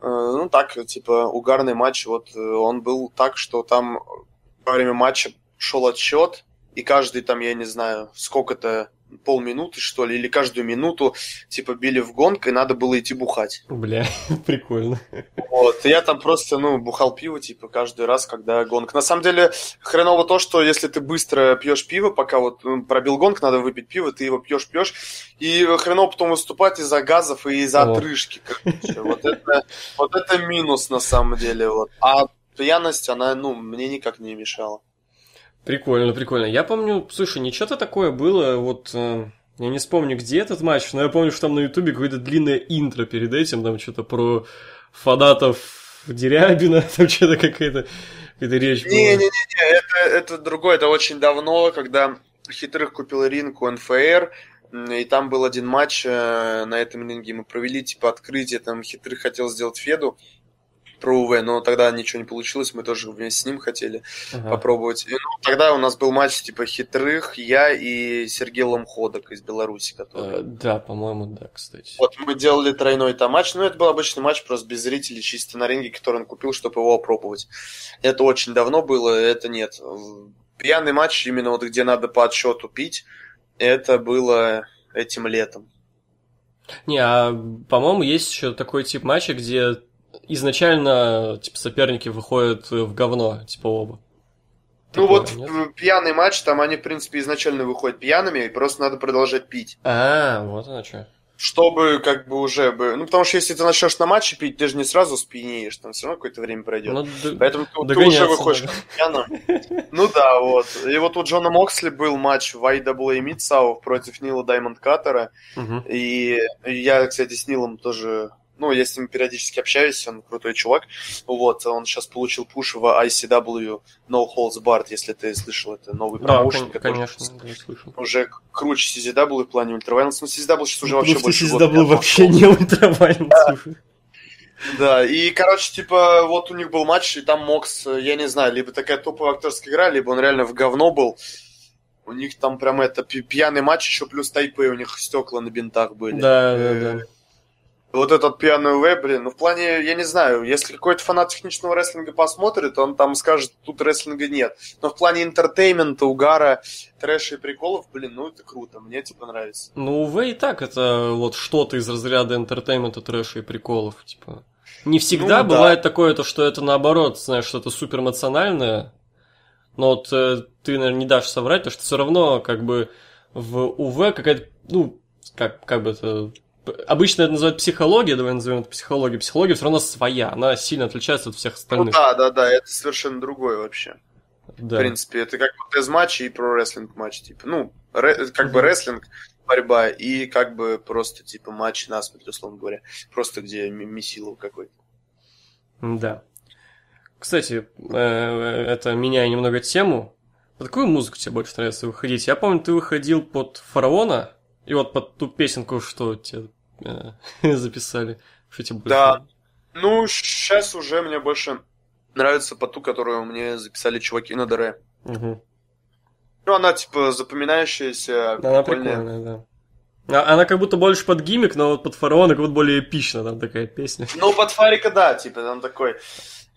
S4: ну, так, типа, угарный матч. Вот э, он был так, что там во время матча шел отсчет, и каждый там, я не знаю, сколько-то полминуты, что ли, или каждую минуту, типа, били в гонг, и надо было идти бухать.
S3: Бля, прикольно.
S4: Вот, и я там просто, ну, бухал пиво, типа, каждый раз, когда гонг. На самом деле, хреново то, что если ты быстро пьешь пиво, пока вот ну, пробил гонг, надо выпить пиво, ты его пьешь, пьешь, и хреново потом выступать из-за газов и из-за отрыжки, короче. Вот это, вот это минус, на самом деле, вот. А пьяность, она, ну, мне никак не мешала.
S3: Прикольно, прикольно. Я помню, слушай, ничего-то такое было, вот, э, я не вспомню, где этот матч, но я помню, что там на ютубе какое-то длинное интро перед этим, там что-то про фанатов Дерябина, там что-то какая-то какая речь была.
S4: Не-не-не, это, это другое, это очень давно, когда Хитрых купил ринг у НФР, и там был один матч э, на этом ринге, мы провели типа открытие, там Хитрых хотел сделать Феду, про УВ, но тогда ничего не получилось, мы тоже вместе с ним хотели ага. попробовать. И, ну, тогда у нас был матч типа хитрых, я и Сергей Ломходок из Беларуси. Который...
S3: Э, да, по-моему, да, кстати.
S4: Вот мы делали тройной там матч, но это был обычный матч просто без зрителей, чисто на ринге, который он купил, чтобы его опробовать. Это очень давно было, это нет. Пьяный матч, именно вот где надо по отсчету пить, это было этим летом.
S3: Не, а по-моему, есть еще такой тип матча, где изначально, типа, соперники выходят в говно, типа, оба.
S4: Ну Такое, вот нет? пьяный матч, там они, в принципе, изначально выходят пьяными, и просто надо продолжать пить.
S3: А, вот оно что.
S4: чтобы как бы уже бы... Ну, потому что если ты начнешь на матче пить, ты же не сразу спьянеешь, там все равно какое-то время пройдет.
S3: Ну,
S4: Поэтому ты, ты уже выходишь
S3: надо.
S4: пьяным. Ну да, вот. И вот у Джона Моксли был матч в IWA South против Нила Даймонд Каттера.
S3: Мгм.
S4: И я, кстати, с Нилом тоже... Ну, я с ним периодически общаюсь, он крутой чувак. Вот, он сейчас получил пуш в ICW No Holds Barred, если ты слышал, это новый
S3: Да,
S4: промоушен, который
S3: конечно, да, я слышал.
S4: уже круче CZW в плане ультравайленс. Ну, CZW сейчас уже вообще
S3: Потому что
S4: больше года
S3: CSW
S4: не
S3: вообще не ультравайный, слушай.
S4: Да, и, короче, типа, вот у них был матч, и там Мокс, э, я не знаю, либо такая топовая актерская игра, либо он реально в говно был. У них там прям это пьяный матч, еще плюс тайпы, у них стекла на бинтах были.
S3: Да, да,
S4: Э,
S3: да.
S4: Вот этот пьяный УВ, блин, ну в плане, я не знаю, если какой-то фанат техничного рестлинга посмотрит, он там скажет, тут рестлинга нет. Но в плане entertainment а, угара, трэша и приколов, блин, ну это круто, мне типа нравится.
S3: Ну, УВ и так это вот что-то из разряда entertainment а, трэша и приколов, типа. Не всегда
S4: Ну, да.
S3: бывает такое, то, что это наоборот, знаешь, что-то супер эмоциональное. Но вот э, ты, наверное, не дашь соврать, потому что все равно, как бы, в УВ какая-то, ну, как, как бы это... Обычно это называют психология, давай назовем это психологией. Психология все равно своя, она сильно отличается от всех
S4: Ну
S3: остальных.
S4: да, да, да, это совершенно другое вообще.
S3: Да.
S4: В принципе, это как бы тест-матч и про-рестлинг матч, типа, ну, ре- как бы
S3: Мгм.
S4: рестлинг, борьба, и как бы просто, типа, матч насмерть, условно говоря. Просто где месилов какой-то.
S3: Да. Кстати, э, это меняя немного тему. Под какую музыку тебе больше нравится выходить? Я помню, ты выходил под фараона, и вот под ту песенку, что тебе э, записали. Что тебе больше?
S4: Да. Ну, сейчас уже мне больше нравится по ту, которую мне записали чуваки на ДР.
S3: Мгм.
S4: Ну, она, типа, запоминающаяся,
S3: Она
S4: прикольная.
S3: прикольная, да. А- Она как будто больше под гиммик, но вот под фараона как будто более эпично там такая песня.
S4: Ну, под Фарика, да, типа, там такой...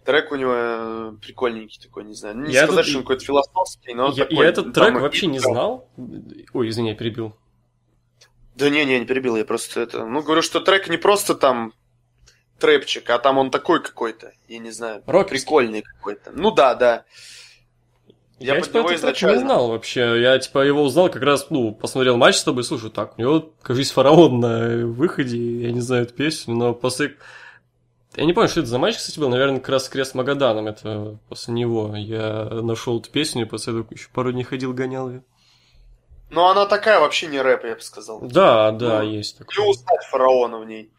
S4: Трек у него э, прикольненький такой, не знаю. Не
S3: Я
S4: сказать,
S3: этот-
S4: что он какой-то философский, но
S3: я,
S4: такой,
S3: я этот трек
S4: и-
S3: вообще не знал. Ой, извини, я перебил.
S4: Да не, не, не перебил, я просто это... Ну, говорю, что трек не просто там трэпчик, а там он такой какой-то, я не знаю,
S3: Рокерский.
S4: прикольный какой-то. Ну да, да. Я
S3: Я, типа, этот
S4: изначально-
S3: не знал вообще. Я, типа, его узнал как раз, ну, посмотрел матч с тобой, слушай, так, у него, кажись, фараон на выходе, я не знаю эту песню, но после... Я не помню, что это за матч, кстати, был, наверное, как раз крест Магаданом, это после него я нашел эту песню, и после этого еще пару дней ходил, гонял ее.
S4: Ну, она такая вообще не рэп, я бы сказал.
S3: Да, да,
S4: Ну,
S3: есть такое.
S4: Узнать фараона в ней.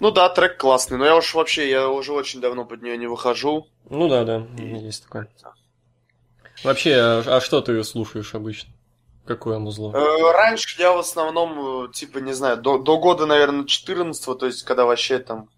S4: Ну да, трек классный, но я уж вообще, я уже очень давно под нее не выхожу.
S3: Ну да, да, есть такое. Вообще, а, а что ты слушаешь обычно? Какое музло?
S4: Э, Раньше я в основном, э, типа, не знаю, до, до года, наверное, 14 то есть, когда вообще там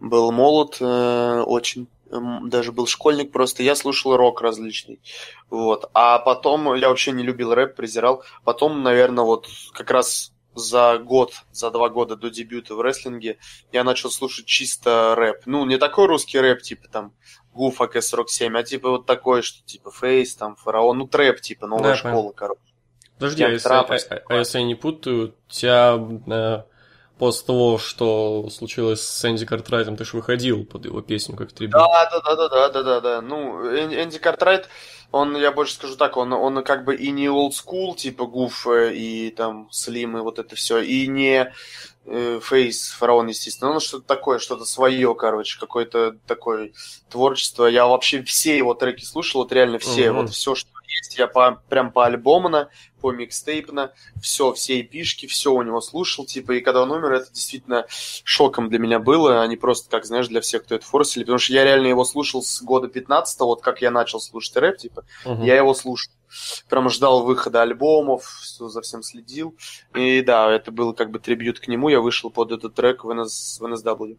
S4: был молод э, очень, даже был школьник просто, я слушал рок различный, вот, а потом я вообще не любил рэп, презирал, потом, наверное, вот как раз за год, за два года до дебюта в рестлинге я начал слушать чисто рэп, ну, не такой русский рэп, типа там Гуф АК-47, а типа вот такой, что типа Фейс, там, Фараон, ну, трэп, типа, новая
S3: Да,
S4: школа, короче.
S3: Подожди, а если, а- а- а если я не путаю, у тебя э, после того, что случилось с Энди Картрайтом, ты же выходил под его песню как трибют.
S4: Да, да, да, да, да, да, да, да. Ну, Эн- Энди Картрайт, он, я больше скажу так, он, он как бы и не old school, типа Гуф э, и там Слим и вот это все, и не э, Фейс, Фараон, естественно. Он что-то такое, что-то свое, короче, какое-то такое творчество. Я вообще все его треки слушал, вот реально все,
S3: Мгм.
S4: вот все, что есть, я по, прям по альбомно, по микстейпно, все, все эпишки, все у него слушал, типа, и когда он умер, это действительно шоком для меня было, а не просто, как, знаешь, для всех, кто это форсили, потому что я реально его слушал с года 15 вот как я начал слушать рэп, типа,
S3: Мгм.
S4: я его слушал. Прям ждал выхода альбомов, за всем следил. И да, это был как бы трибют к нему. Я вышел под этот трек в, NS, в NSW.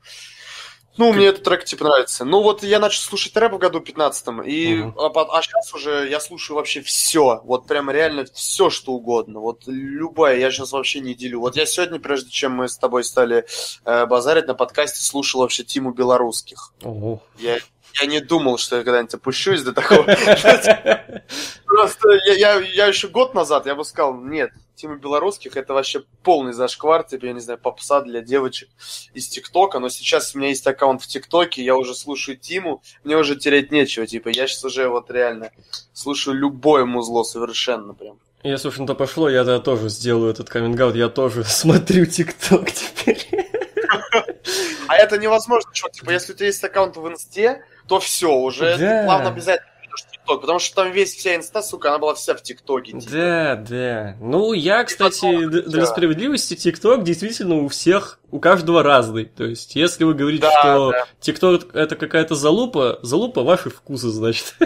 S4: Ну, мне этот трек типа нравится. Ну, вот я начал слушать рэп в году 15 и
S3: Мгм.
S4: а, сейчас уже я слушаю вообще все. Вот прям реально все, что угодно. Вот любая, я сейчас вообще не делю. Вот я сегодня, прежде чем мы с тобой стали э, базарить на подкасте, слушал вообще Тиму Белорусских.
S3: Ого.
S4: Я, я не думал, что я когда-нибудь опущусь до такого. Просто я, еще год назад, я бы сказал, нет, Тима Белорусских это вообще полный зашквар, типа, я не знаю, попса для девочек из ТикТока, но сейчас у меня есть аккаунт в ТикТоке, я уже слушаю Тиму, мне уже терять нечего, типа, я сейчас уже вот реально слушаю любое музло совершенно прям.
S3: Если уж на то пошло, я тогда тоже сделаю этот coming я тоже смотрю ТикТок теперь.
S4: А это невозможно, чувак. Типа, если у тебя есть аккаунт в инсте, то все, уже
S3: Да.
S4: плавно обязательно ТикТок. Потому что там весь вся инста, сука, она была вся в ТикТоке. типа.
S3: Да, да. Ну, я, кстати, для
S4: да.
S3: справедливости, ТикТок действительно у всех, у каждого разный. То есть, если вы говорите,
S4: Да,
S3: что
S4: да.
S3: ТикТок это какая-то залупа, залупа ваши вкусы, значит.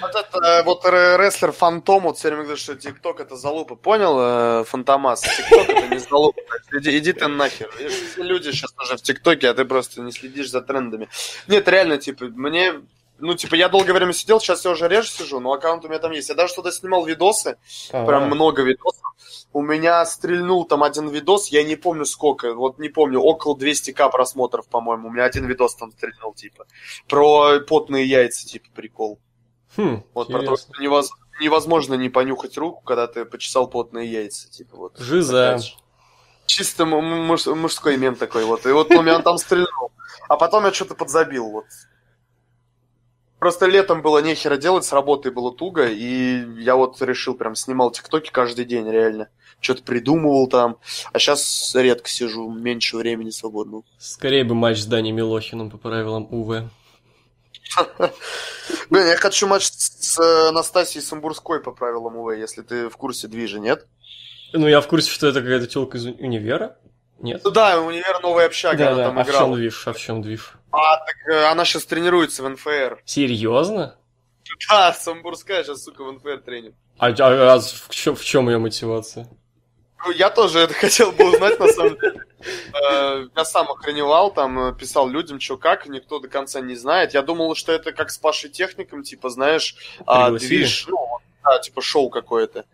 S4: Вот это вот р- рестлер Фантом вот все время говорит, что ТикТок это залупа. Понял, э, Фантомас? ТикТок это не залупа. Иди, иди ты нахер. Все люди сейчас уже в ТикТоке, а ты просто не следишь за трендами. Нет, реально, типа, мне... Ну, типа, я долгое время сидел, сейчас я уже реже сижу, но аккаунт у меня там есть. Я даже что-то снимал видосы, прям много видосов. У меня стрельнул там один видос, я не помню сколько, вот не помню, около 200к просмотров, по-моему. У меня один видос там стрельнул, типа. Про потные яйца, типа, прикол.
S3: Хм,
S4: Вот про то,
S3: интересно.
S4: что невоз- невозможно не понюхать руку, когда ты почесал потные яйца. Типа, вот.
S3: Жиза.
S4: Чисто муж- мужской мем такой вот. И вот у меня он там стрельнул. А потом я что-то подзабил. Вот. Просто летом было нехера делать, с работой было туго, и я вот решил, прям снимал тиктоки каждый день, реально. Что-то придумывал там. А сейчас редко сижу, меньше времени свободного.
S3: Скорее бы матч с Дани Милохиным по правилам УВ.
S4: Блин, я хочу матч с э, Настасией Самбурской по правилам УВ, если ты в курсе движа, нет?
S3: Ну, я в курсе, что это какая-то телка из уни- универа. Нет?
S4: Ну да, универ новая общага,
S3: Да,
S4: она
S3: да.
S4: там
S3: А в чем
S4: играла.
S3: движ? А в чем движ?
S4: А, так э, она сейчас тренируется в НФР.
S3: Серьезно?
S4: Да, Самбурская сейчас, сука, в НФР тренит.
S3: А, а- а в, чем, в чем ее мотивация?
S4: Ну, я тоже это хотел бы узнать, на самом деле. Э, Я сам охреневал, там, э, писал людям, что как, никто до конца не знает. Я думал, что это как с Пашей Техником, типа, знаешь, а, движ, ну, вот, да, типа шоу какое-то.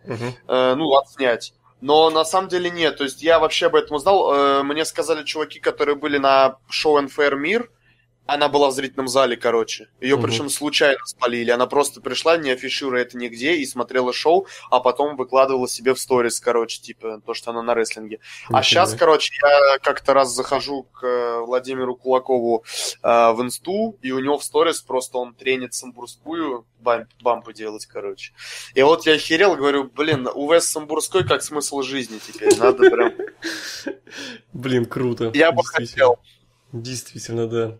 S4: Ну, отснять. Но на самом деле нет. То есть я вообще об этом узнал. Э, мне сказали чуваки, которые были на шоу НФР Мир. Она была в зрительном зале, короче. Ее
S3: Мгм.
S4: причем случайно спалили. Она просто пришла, не афишируя это нигде, и смотрела шоу, а потом выкладывала себе в сторис, короче, типа, то, что она на рестлинге. А
S3: Нифига.
S4: сейчас, короче, я как-то раз захожу к э, Владимиру Кулакову э, в инсту, и у него в сторис просто он тренит самбурскую бам- бампу делать, короче. И вот я охерел, говорю, блин, у Вес Самбурской как смысл жизни теперь, надо прям...
S3: Блин, круто.
S4: Я бы хотел.
S3: Действительно, да.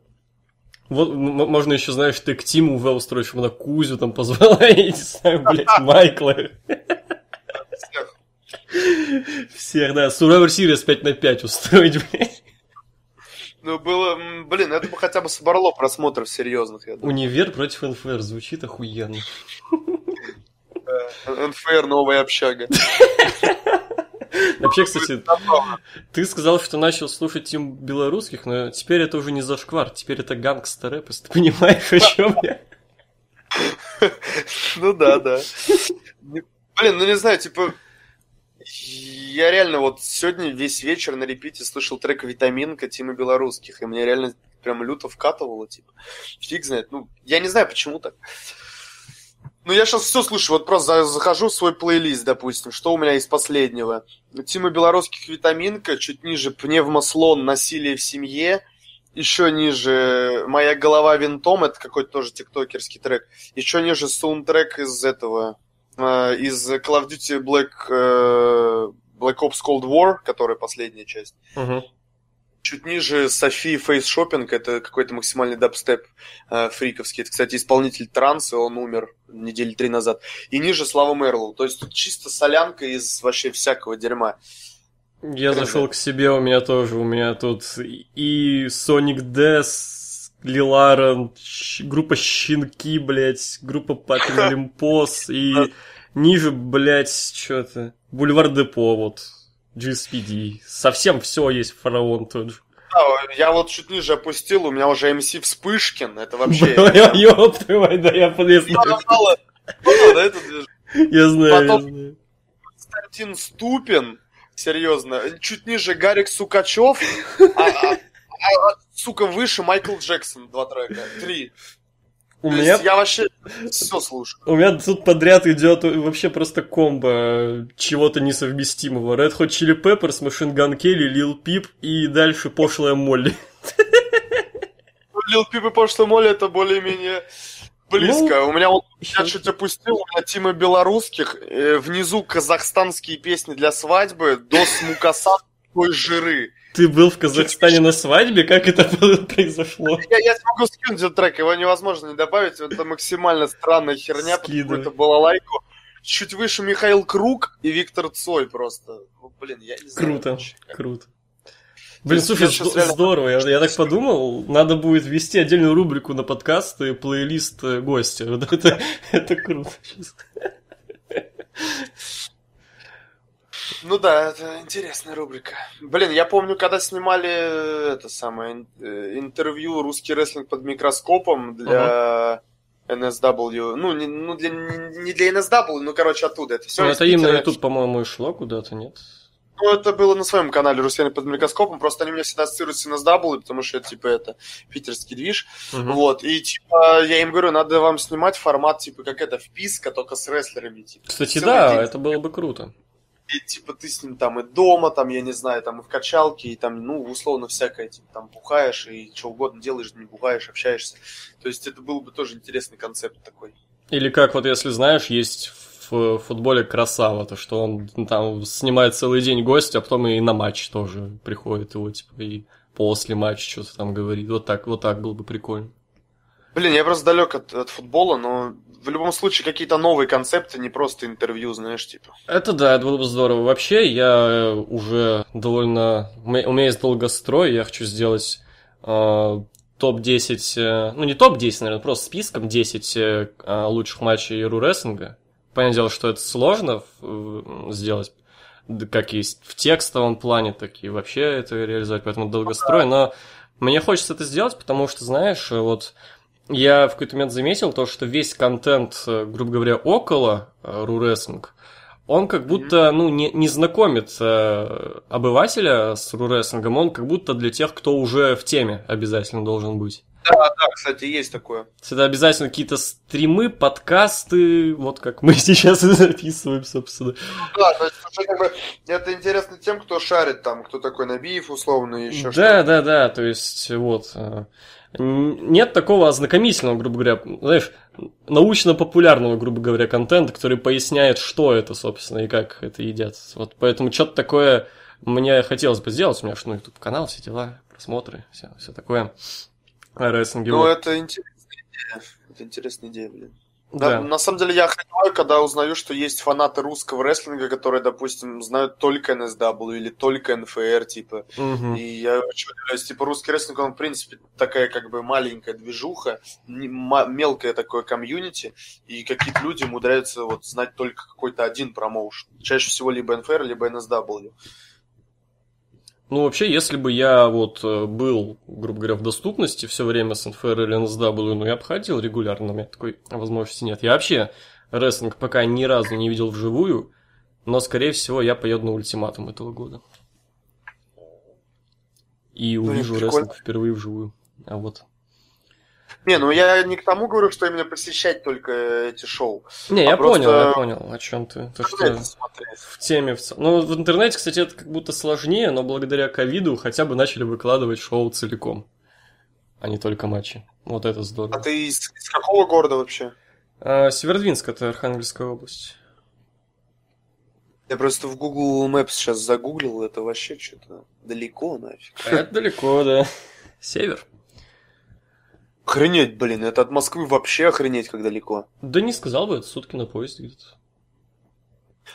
S3: Вот, можно еще, знаешь, ты к Тиму В устроишь, чтобы на Кузю там позвала, я не знаю, блядь, Майкла.
S4: всех.
S3: Всех, да, Survivor Series 5 на 5 устроить, блядь.
S4: Ну, было, блин, это бы хотя бы собрало просмотров серьезных, я думаю.
S3: Универ против НФР звучит охуенно.
S4: Э, НФР новая общага.
S3: Вообще, кстати, ты сказал, что начал слушать тим белорусских, но теперь это уже не зашквар, теперь это гангстер-рэп, если ты понимаешь, о чем я.
S4: Ну да, да. Блин, ну не знаю, типа... Я реально вот сегодня весь вечер на репите слышал трек «Витаминка» Тима Белорусских, и мне реально прям люто вкатывало, типа. Фиг знает. Ну, я не знаю, почему так. Ну, я сейчас все слышу, вот просто за- захожу в свой плейлист, допустим, что у меня из последнего. Тима Белорусских «Витаминка», чуть ниже «Пневмослон. Насилие в семье», еще ниже «Моя голова винтом», это какой-то тоже тиктокерский трек. Еще ниже саундтрек из этого, э, из Call of Duty Black, э, Black Ops Cold War, которая последняя часть.
S3: Мгм.
S4: Чуть ниже Sophie Face Shopping, это какой-то максимальный дабстеп э, фриковский. Это, кстати, исполнитель транса, он умер недели три назад. И ниже Слава Мэрлоу. То есть тут чисто солянка из вообще всякого дерьма.
S3: Я зашел к себе, у меня тоже, у меня тут и Sonic Death, Лиларен, группа Щенки, блядь, группа Папин Олимпос, и ниже, блядь, что-то, Бульвар Депо, вот, GSPD. Совсем все есть, фараон тот же.
S4: Да, я вот чуть ниже опустил, у меня уже МС Вспышкин, это вообще...
S3: Ёб мать, да я подъезд.
S4: Я
S3: знаю, я знаю.
S4: Константин Ступин, серьезно, чуть ниже Гарик Сукачев, а- а- а, сука, выше Майкл Джексон, два трека, три.
S3: У
S4: То
S3: меня
S4: Я вообще все слушаю.
S3: У меня тут подряд идет вообще просто комбо чего-то несовместимого. Red Hot Chili Peppers, Machine Gun Kelly, Lil Peep и дальше пошлая Молли.
S4: Лил Пип и Пошлый Молли это более-менее близко. у меня вот я чуть опустил, у меня Тима белорусских, э, внизу казахстанские песни для свадьбы, до смукаса той жиры.
S3: Ты был в Казахстане на свадьбе? Как это произошло?
S4: Я, я смогу скинуть этот трек, его невозможно не добавить, это максимально странная херня, какую-то балалайку. Чуть выше Михаил Круг и Виктор Цой просто. Ну, блин, я не знаю.
S3: Круто,
S4: вообще.
S3: круто. Блин, слушай,
S4: я щас
S3: зд-
S4: реально-
S3: здорово. Я, я так подумал, надо будет ввести отдельную рубрику на подкасты, плейлист э, гостя. Вот это, это круто.
S4: Ну да, это интересная рубрика. Блин, я помню, когда снимали э, это самое э, интервью «Русский рестлинг под микроскопом» для NSW. Ну, не, ну для, не для NSW, ну, короче, оттуда. Это все
S3: Ну, это им на YouTube, по-моему, и шло куда-то, нет?
S4: Ну, это было на своем канале «Русский под микроскопом», просто они меня всегда ассоциируются с NSW, потому что это, типа, это питерский движ.
S3: Мгм.
S4: Вот, и, типа, я им говорю, надо вам снимать формат, типа, как это, вписка, только с рестлерами, типа.
S3: Кстати,
S4: Целый
S3: да,
S4: день.
S3: это было бы круто.
S4: И, типа, ты с ним там и дома, там, я не знаю, там и в качалке, и там, ну, условно, всякое, типа, там, бухаешь и что угодно делаешь, не бухаешь, общаешься. То есть это был бы тоже интересный концепт такой.
S3: Или как вот, если знаешь, есть в футболе красава, то что он там снимает целый день гостя, а потом и на матч тоже приходит его, типа, и после матча что-то там говорит. Вот так, вот так было бы прикольно.
S4: Блин, я просто далек от, от футбола, но в любом случае какие-то новые концепты, не просто интервью, знаешь, типа.
S3: Это да, это было бы здорово. Вообще, я э, уже довольно... У меня есть долгострой, я хочу сделать э, топ-10... э, ну, не топ-10, наверное, просто списком 10 э, э, лучших матчей Ру рестлинга. Понятное дело, что это сложно сделать, как есть в текстовом плане, так и вообще это реализовать, поэтому долгострой. Но мне хочется это сделать, потому что, знаешь, вот я в какой-то момент заметил то, что весь контент, э, грубо говоря, около э, Ру рестлинг, он как будто, ну, не, не знакомит э, обывателя с рурестлингом, он как будто для тех, кто уже в теме обязательно должен быть.
S4: Да, да, кстати, есть такое.
S3: Это обязательно какие-то стримы, подкасты, вот как мы сейчас и записываем, собственно.
S4: Да, то есть уже как бы это интересно тем, кто шарит там, кто такой Набиев, условно, еще
S3: Да, да, да, то есть вот. Нет такого ознакомительного, грубо говоря, знаешь, научно-популярного, грубо говоря, контента, который поясняет, что это, собственно, и как это едят. Вот поэтому что-то такое мне хотелось бы сделать. У меня же, ну, YouTube канал, все дела, просмотры, все, все такое. О рестлинге.
S4: Ну, это интересная идея. Это интересная идея, блин. Да,
S3: Да.
S4: На самом деле я охреневаю, когда узнаю, что есть фанаты русского рестлинга, которые, допустим, знают только NSW или только НФР, типа.
S3: Мгм.
S4: И я очень удивляюсь, типа, русский рестлинг, он, в принципе, такая, как бы, маленькая движуха, мелкое такое комьюнити, и какие-то люди умудряются вот знать только какой-то один промоушен. Чаще всего либо НФР, либо NSW.
S3: Ну, вообще, если бы я вот э, был, грубо говоря, в доступности все время с НФР или NSW, ну, я бы ходил регулярно, но у меня такой возможности нет. Я вообще рестлинг пока ни разу не видел вживую, но, скорее всего, я поеду на ультиматум этого года. И
S4: Блин,
S3: увижу
S4: прикольно.
S3: рестлинг впервые вживую. А вот.
S4: Не, ну я не к тому говорю, что именно посещать только эти шоу.
S3: Не,
S4: А
S3: я
S4: просто-
S3: понял, я понял, о чем ты. То, что в теме в. Ну, в интернете, кстати, это как будто сложнее, но благодаря ковиду хотя бы начали выкладывать шоу целиком, а не только матчи. Вот это здорово.
S4: А ты из, из какого города вообще?
S3: А, Северодвинск, это Архангельская область.
S4: Я просто в Google Maps сейчас загуглил, это вообще что-то далеко нафиг.
S3: А Это далеко, да. Север.
S4: Охренеть, блин, это от Москвы вообще охренеть, как далеко.
S3: Да не сказал бы, это сутки на поезде где-то.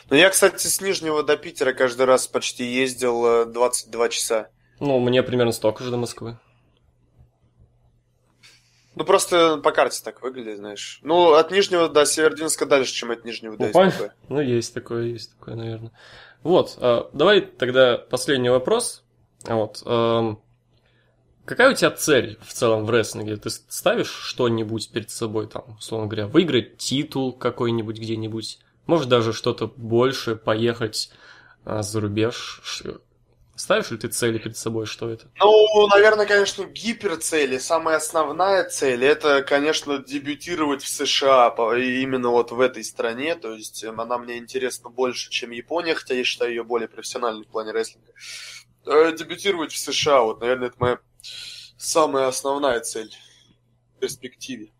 S4: Но я, кстати, с Нижнего до Питера каждый раз почти ездил э, 22 часа.
S3: Ну, мне примерно столько же до Москвы.
S4: Ну, просто по карте так выглядит, знаешь. Ну, от Нижнего до Северодвинска дальше, чем от Нижнего до
S3: Ну, понятно.
S4: СПБ.
S3: Ну, есть такое, есть такое, наверное. Вот, а, давай тогда последний вопрос. Вот, ам, какая у тебя цель в целом в рестлинге? Ты ставишь что-нибудь перед собой, там, условно говоря, выиграть титул какой-нибудь где-нибудь? Может, даже что-то больше, поехать а, за рубеж? Ставишь ли ты цели перед собой, что это?
S4: Ну, наверное, конечно, гиперцели. Самая основная цель это, конечно, дебютировать в США, именно вот в этой стране. То есть эм, она мне интересна больше, чем Япония, хотя я считаю ее более профессиональной в плане рестлинга. Э, Дебютировать в США, вот, наверное, это моя самая основная цель в перспективе.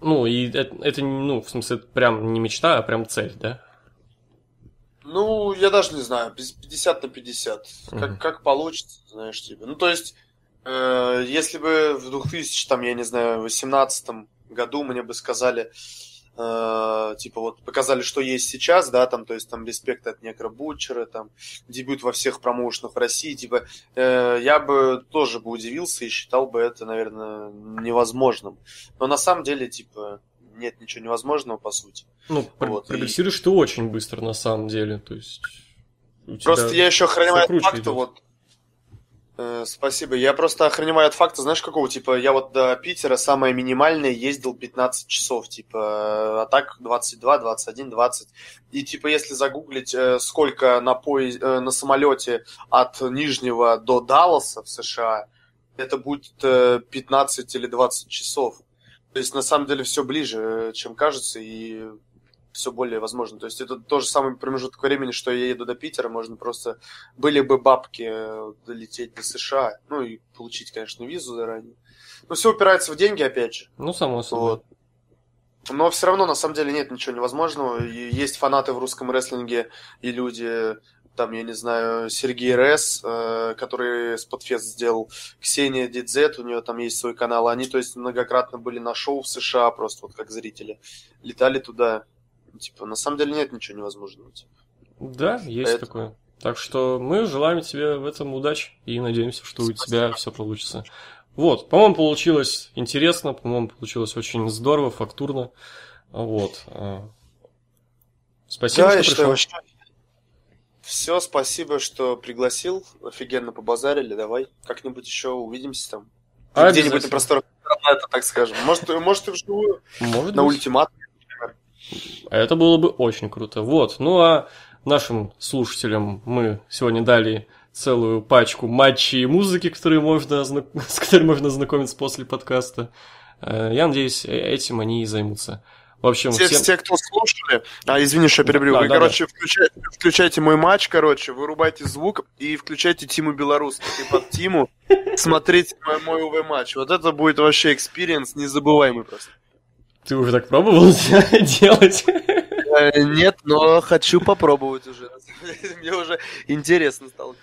S3: Ну, и это, это, ну, в смысле, прям не мечта, а прям цель, да?
S4: Ну, я даже не знаю, 50 на 50.
S3: Мгм.
S4: Как, как получится, знаешь, типа. Ну, то есть, э, если бы в 2000, там, я не знаю, 18 году мне бы сказали, э, типа, вот, показали, что есть сейчас, да, там, то есть, там, респект от Некро Бутчера, там, дебют во всех промоушенах в России, типа, э, я бы тоже бы удивился и считал бы это, наверное, невозможным. Но на самом деле, типа, нет ничего невозможного, по сути.
S3: Ну,
S4: Вот, и-
S3: прогрессируешь ты очень быстро, на самом деле, то есть...
S4: Просто я еще факта,
S3: идёт.
S4: вот. Э, спасибо. Я просто охраняю от факта, знаешь, какого? Типа, я вот до Питера самое минимальное ездил 15 часов, типа, а так 22, 21, 20. И, типа, если загуглить, э, сколько на, поезд, э, на самолете от Нижнего до Далласа в США, это будет э, 15 или 20 часов. То есть, на самом деле, все ближе, чем кажется, и все более возможно. То есть это тот же самый промежуток времени, что я еду до Питера, можно просто были бы бабки э, долететь до США, ну и получить, конечно, визу заранее. Но все упирается в деньги, опять же.
S3: Ну, само собой.
S4: Вот. Но все равно, на самом деле, нет ничего невозможного. И есть фанаты в русском рестлинге и люди, там, я не знаю, Сергей Рес, э, который Спотфест сделал, Ксения Дидзет, у нее там есть свой канал. Они, то есть, многократно были на шоу в США, просто вот как зрители. Летали туда. Типа, на самом деле нет ничего невозможного. типа.
S3: Да, есть
S4: Это-
S3: такое. Так что мы желаем тебе в этом удачи и надеемся, что у тебя
S4: Спасибо.
S3: все получится. Вот, по-моему, получилось интересно, по-моему, получилось очень здорово, фактурно. Вот. а. Спасибо,
S4: да,
S3: что пришел.
S4: вообще. Все, спасибо, что пригласил. Офигенно побазарили. Давай как-нибудь еще увидимся там.
S3: А,
S4: Где-нибудь на просторах интернета, так скажем. Может, может и вживую.
S3: Может
S4: На
S3: быть.
S4: ультимат.
S3: Это было бы очень круто. Вот. Ну а нашим слушателям мы сегодня дали целую пачку матчей и музыки, которые можно, с которой можно ознакомиться после подкаста. Э, Я надеюсь, э- этим они и займутся. В общем,
S4: Те,
S3: всем...
S4: те, кто слушали, а, извини, что я перебью.
S3: Да,
S4: Вы,
S3: да,
S4: короче, включайте, включайте мой матч, короче, вырубайте звук и включайте Тиму Белорус. И под Тиму смотрите мой, мой УВ-матч. Вот это будет вообще experience незабываемый просто.
S3: Ты уже так пробовал делать?
S4: Э, Нет, но хочу попробовать уже. Мне уже интересно стало.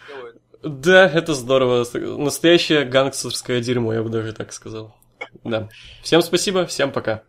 S3: Да, это здорово. Настоящее гангстерское дерьмо, я бы даже так сказал. Да. Всем спасибо, всем пока.